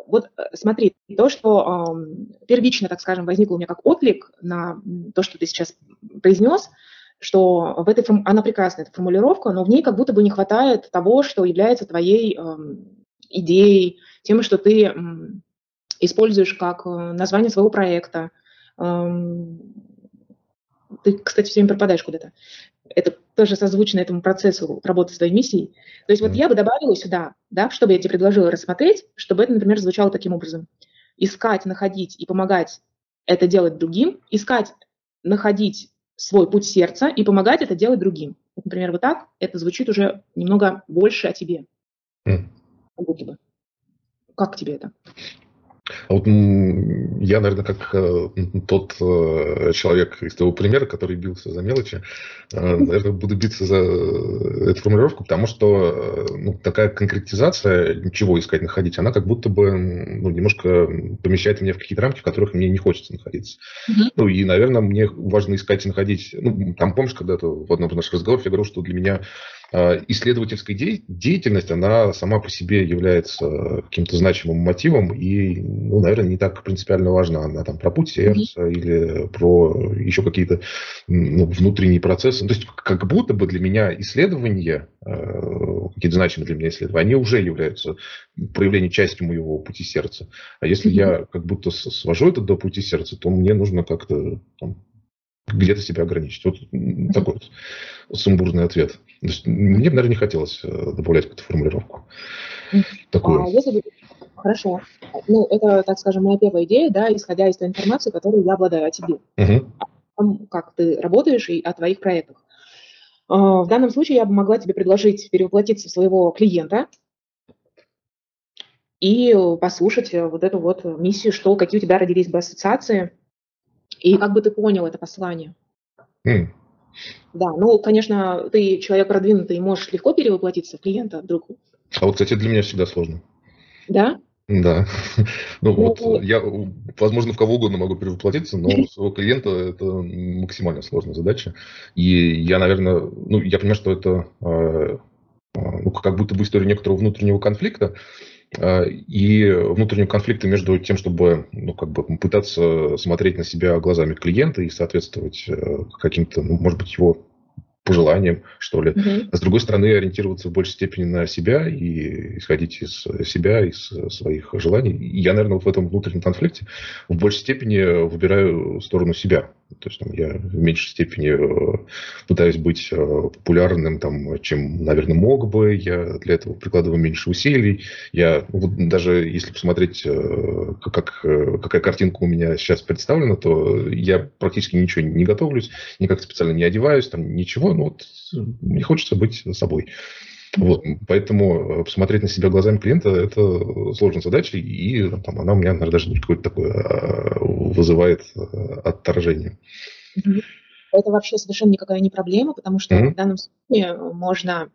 Вот э, смотри, то, что э, первично, так скажем, возникло у меня как отклик на то, что ты сейчас произнес, что в этой она прекрасная, эта формулировка, но в ней как будто бы не хватает того, что является твоей э, идеей, тем, что ты э, используешь как э, название своего проекта. Э, ты, кстати, все время пропадаешь куда-то. Это тоже созвучно этому процессу работы с твоей миссией. То есть вот я бы добавила сюда, да, чтобы я тебе предложила рассмотреть, чтобы это, например, звучало таким образом. Искать, находить и помогать это делать другим, искать, находить свой путь сердца и помогать это делать другим. Вот, например, вот так это звучит уже немного больше о тебе. Mm. Как тебе это? А вот я, наверное, как э, тот э, человек из того примера, который бился за мелочи, э, наверное, буду биться за эту формулировку, потому что ну, такая конкретизация, чего искать, находить, она как будто бы ну, немножко помещает меня в какие-то рамки, в которых мне не хочется находиться. Mm-hmm. Ну и, наверное, мне важно искать и находить... Ну, там, помнишь, когда-то в одном из наших разговоров я говорил, что для меня а, исследовательская деятельность, она сама по себе является каким-то значимым мотивом и, ну, наверное, не так принципиально важна. Она там про путь сердца mm-hmm. или про еще какие-то ну, внутренние процессы. То есть как будто бы для меня исследования, а, какие-то значимые для меня исследования, они уже являются проявлением части моего пути сердца. А если mm-hmm. я как будто свожу это до пути сердца, то мне нужно как-то там, где-то себя ограничить. Вот такой вот сумбурный ответ. То есть, мне бы, наверное, не хотелось э, добавлять какую-то формулировку. Такую. А если Хорошо. Ну, это, так скажем, моя первая идея, да, исходя из той информации, которую я обладаю о тебе. Угу. О том, как ты работаешь и о твоих проектах. А, в данном случае я бы могла тебе предложить перевоплотиться в своего клиента и послушать вот эту вот миссию, что, какие у тебя родились бы ассоциации, и как бы ты понял это послание. Mm. Да, ну, конечно, ты человек продвинутый, можешь легко перевоплотиться в клиента вдруг. А вот, кстати, для меня всегда сложно. Да? Да. Ну, ну вот я, возможно, в кого угодно могу перевоплотиться, но у своего клиента это максимально сложная задача. И я, наверное, ну, я понимаю, что это э, ну, как будто бы история некоторого внутреннего конфликта, и внутреннего конфликта между тем, чтобы ну, как бы пытаться смотреть на себя глазами клиента и соответствовать э, каким-то, ну, может быть, его пожеланиям, что ли. Mm-hmm. А с другой стороны, ориентироваться в большей степени на себя и исходить из себя, из своих желаний. И я, наверное, вот в этом внутреннем конфликте в большей степени выбираю сторону себя. То есть там, я в меньшей степени э, пытаюсь быть э, популярным, там, чем, наверное, мог бы. Я для этого прикладываю меньше усилий. Я ну, вот даже если посмотреть, э, как, какая картинка у меня сейчас представлена, то я практически ничего не готовлюсь, никак специально не одеваюсь, там ничего. Ну вот мне хочется быть собой. Вот, поэтому посмотреть на себя глазами клиента – это сложная задача, и там, она у меня, наверное, даже какое-то такое а, вызывает а, отторжение. Это вообще совершенно никакая не проблема, потому что mm-hmm. в данном случае можно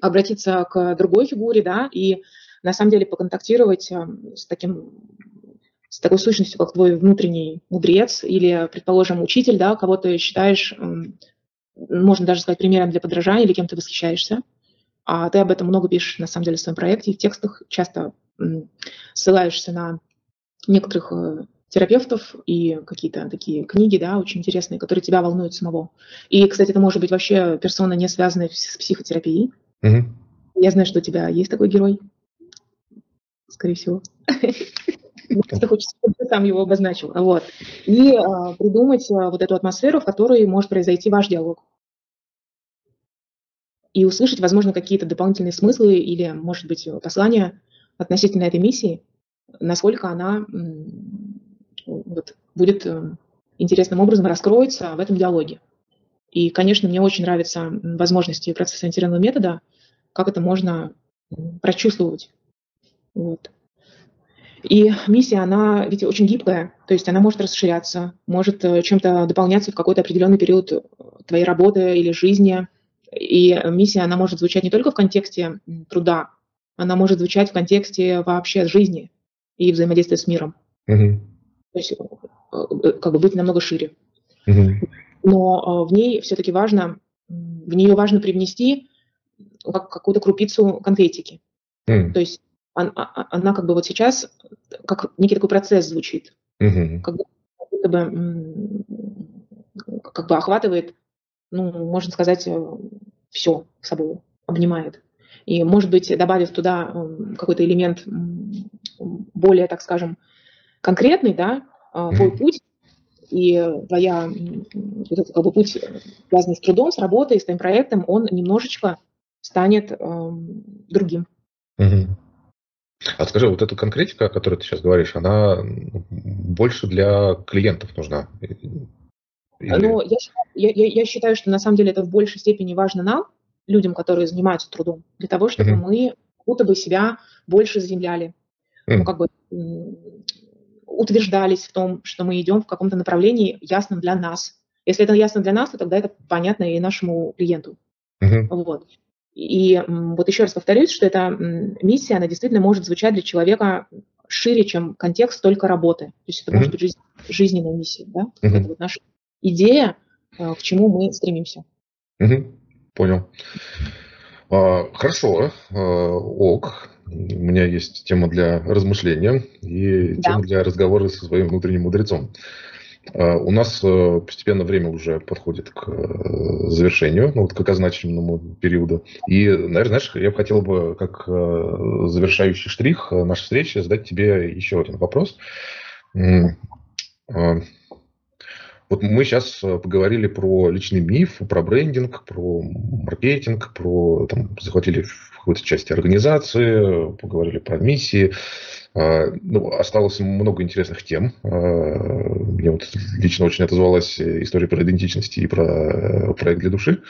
обратиться к другой фигуре, да, и на самом деле поконтактировать а, с таким с такой сущностью, как твой внутренний мудрец или, предположим, учитель, да, кого ты считаешь, можно даже сказать, примером для подражания или кем ты восхищаешься. А ты об этом много пишешь, на самом деле, в своем проекте, и в текстах часто ссылаешься на некоторых э, терапевтов и какие-то такие книги, да, очень интересные, которые тебя волнуют самого. И, кстати, это может быть вообще персона, не связанная с психотерапией. Угу. Я знаю, что у тебя есть такой герой, скорее всего. Просто хочется, чтобы ты сам его обозначил. Вот. И а, придумать а, вот эту атмосферу, в которой может произойти ваш диалог и услышать, возможно, какие-то дополнительные смыслы или, может быть, послания относительно этой миссии, насколько она вот, будет э, интересным образом раскроется в этом диалоге. И, конечно, мне очень нравятся возможности процесса ориентированного метода, как это можно прочувствовать. Вот. И миссия, она ведь очень гибкая, то есть она может расширяться, может э, чем-то дополняться в какой-то определенный период э, твоей работы или жизни, и миссия, она может звучать не только в контексте труда, она может звучать в контексте вообще жизни и взаимодействия с миром. Угу. То есть э, как бы быть намного шире. Угу. Но э, в ней все-таки важно, в нее важно привнести как, какую-то крупицу конкретики. Mm. То есть она, а, она как бы вот сейчас как некий такой процесс звучит, mm-hmm. как будто бы как бы охватывает ну, можно сказать, э, все собой обнимает. И, может быть, добавив туда эм, какой-то элемент более, так скажем, конкретный, да, э, твой путь и твоя, этот, как бы, путь, связанный с трудом, с работой, с твоим проектом, он немножечко станет э, другим. Угу. А скажи, вот эта конкретика, о которой ты сейчас говоришь, она больше для клиентов нужна? Или... Ну, я, я, я считаю, что на самом деле это в большей степени важно нам, людям, которые занимаются трудом, для того, чтобы uh-huh. мы будто бы себя больше заземляли, uh-huh. ну, как бы утверждались в том, что мы идем в каком-то направлении ясном для нас. Если это ясно для нас, то тогда это понятно и нашему клиенту. Uh-huh. Вот. И вот еще раз повторюсь, что эта миссия, она действительно может звучать для человека шире, чем контекст только работы. То есть это mm-hmm. может быть жизнь, жизненная миссия, да? Mm-hmm. Это вот наша идея, э, к чему мы стремимся. Mm-hmm. Понял. А, хорошо, а, ок. У меня есть тема для размышления и да. тема для разговора со своим внутренним мудрецом. А, у нас э, постепенно время уже подходит к завершению, ну, вот к означенному периоду. И, наверное, знаешь, я бы хотел бы, как завершающий штрих нашей встречи, задать тебе еще один вопрос. Вот мы сейчас поговорили про личный миф, про брендинг, про маркетинг, про там, захватили в какой-то части организации, поговорили про миссии. А, ну, осталось много интересных тем. А, мне вот лично очень отозвалась история про идентичность и про э, проект для души.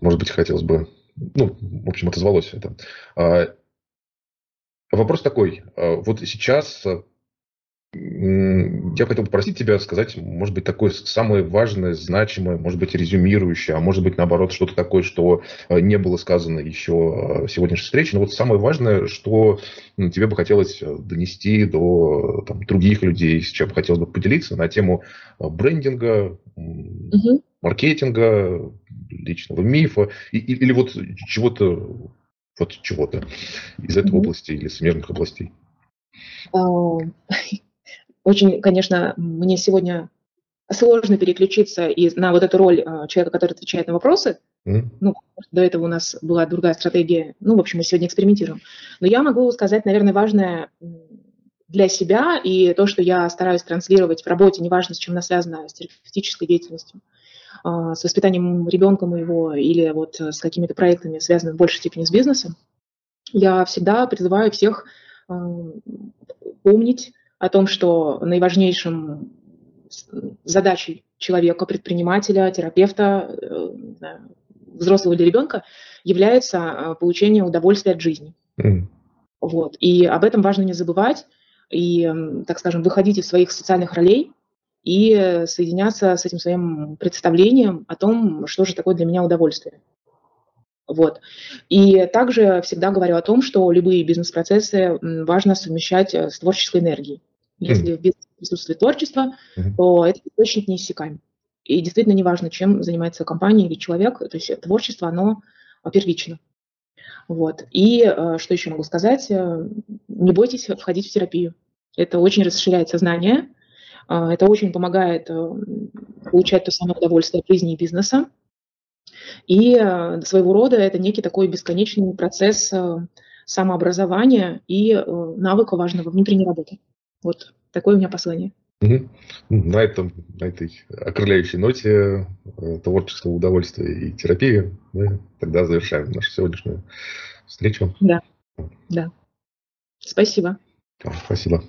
Может быть, хотелось бы... Ну, в общем, отозвалось это. А, вопрос такой. Вот сейчас я хотел попросить тебя сказать, может быть, такое самое важное, значимое, может быть, резюмирующее, а может быть, наоборот, что-то такое, что э, не было сказано еще в сегодняшней встрече. Но вот самое важное, что тебе бы хотелось э, донести до там, других людей, с чем бы хотелось бы поделиться на тему э, брендинга, угу. маркетинга, личного мифа или, или вот чего-то вот чего-то из этой угу. области или смежных областей. Очень, конечно, мне сегодня сложно переключиться из, на вот эту роль э, человека, который отвечает на вопросы. Mm. Ну, до этого у нас была другая стратегия. Ну, в общем, мы сегодня экспериментируем. Но я могу сказать, наверное, важное для себя и то, что я стараюсь транслировать в работе, неважно, с чем она связана, с терапевтической деятельностью, э, с воспитанием ребенка моего или вот с какими-то проектами, связанными в большей степени с бизнесом, я всегда призываю всех э, помнить о том, что наиважнейшим задачей человека, предпринимателя, терапевта, э, взрослого или ребенка является э, получение удовольствия от жизни. Mm. Вот. И об этом важно не забывать и, так скажем, выходить из своих социальных ролей и соединяться с этим своим представлением о том, что же такое для меня удовольствие. Вот. И также всегда говорю о том, что любые бизнес-процессы важно совмещать э, с творческой энергией. Если mm. в бизнесе присутствует творчество, mm-hmm. то это источник неиссякаем. И действительно неважно, чем занимается компания или человек, то есть творчество, оно первично. Вот. И э, что еще могу сказать? Э, не бойтесь входить в терапию. Это очень расширяет сознание, э, это очень помогает получать то самое удовольствие от жизни и бизнеса. И своего рода это некий такой бесконечный процесс самообразования и навыка важного внутренней работы. Вот такое у меня послание. Угу. На, этом, на этой окрыляющей ноте э, творческого удовольствия и терапии мы тогда завершаем нашу сегодняшнюю встречу. Да, да. Спасибо. Спасибо.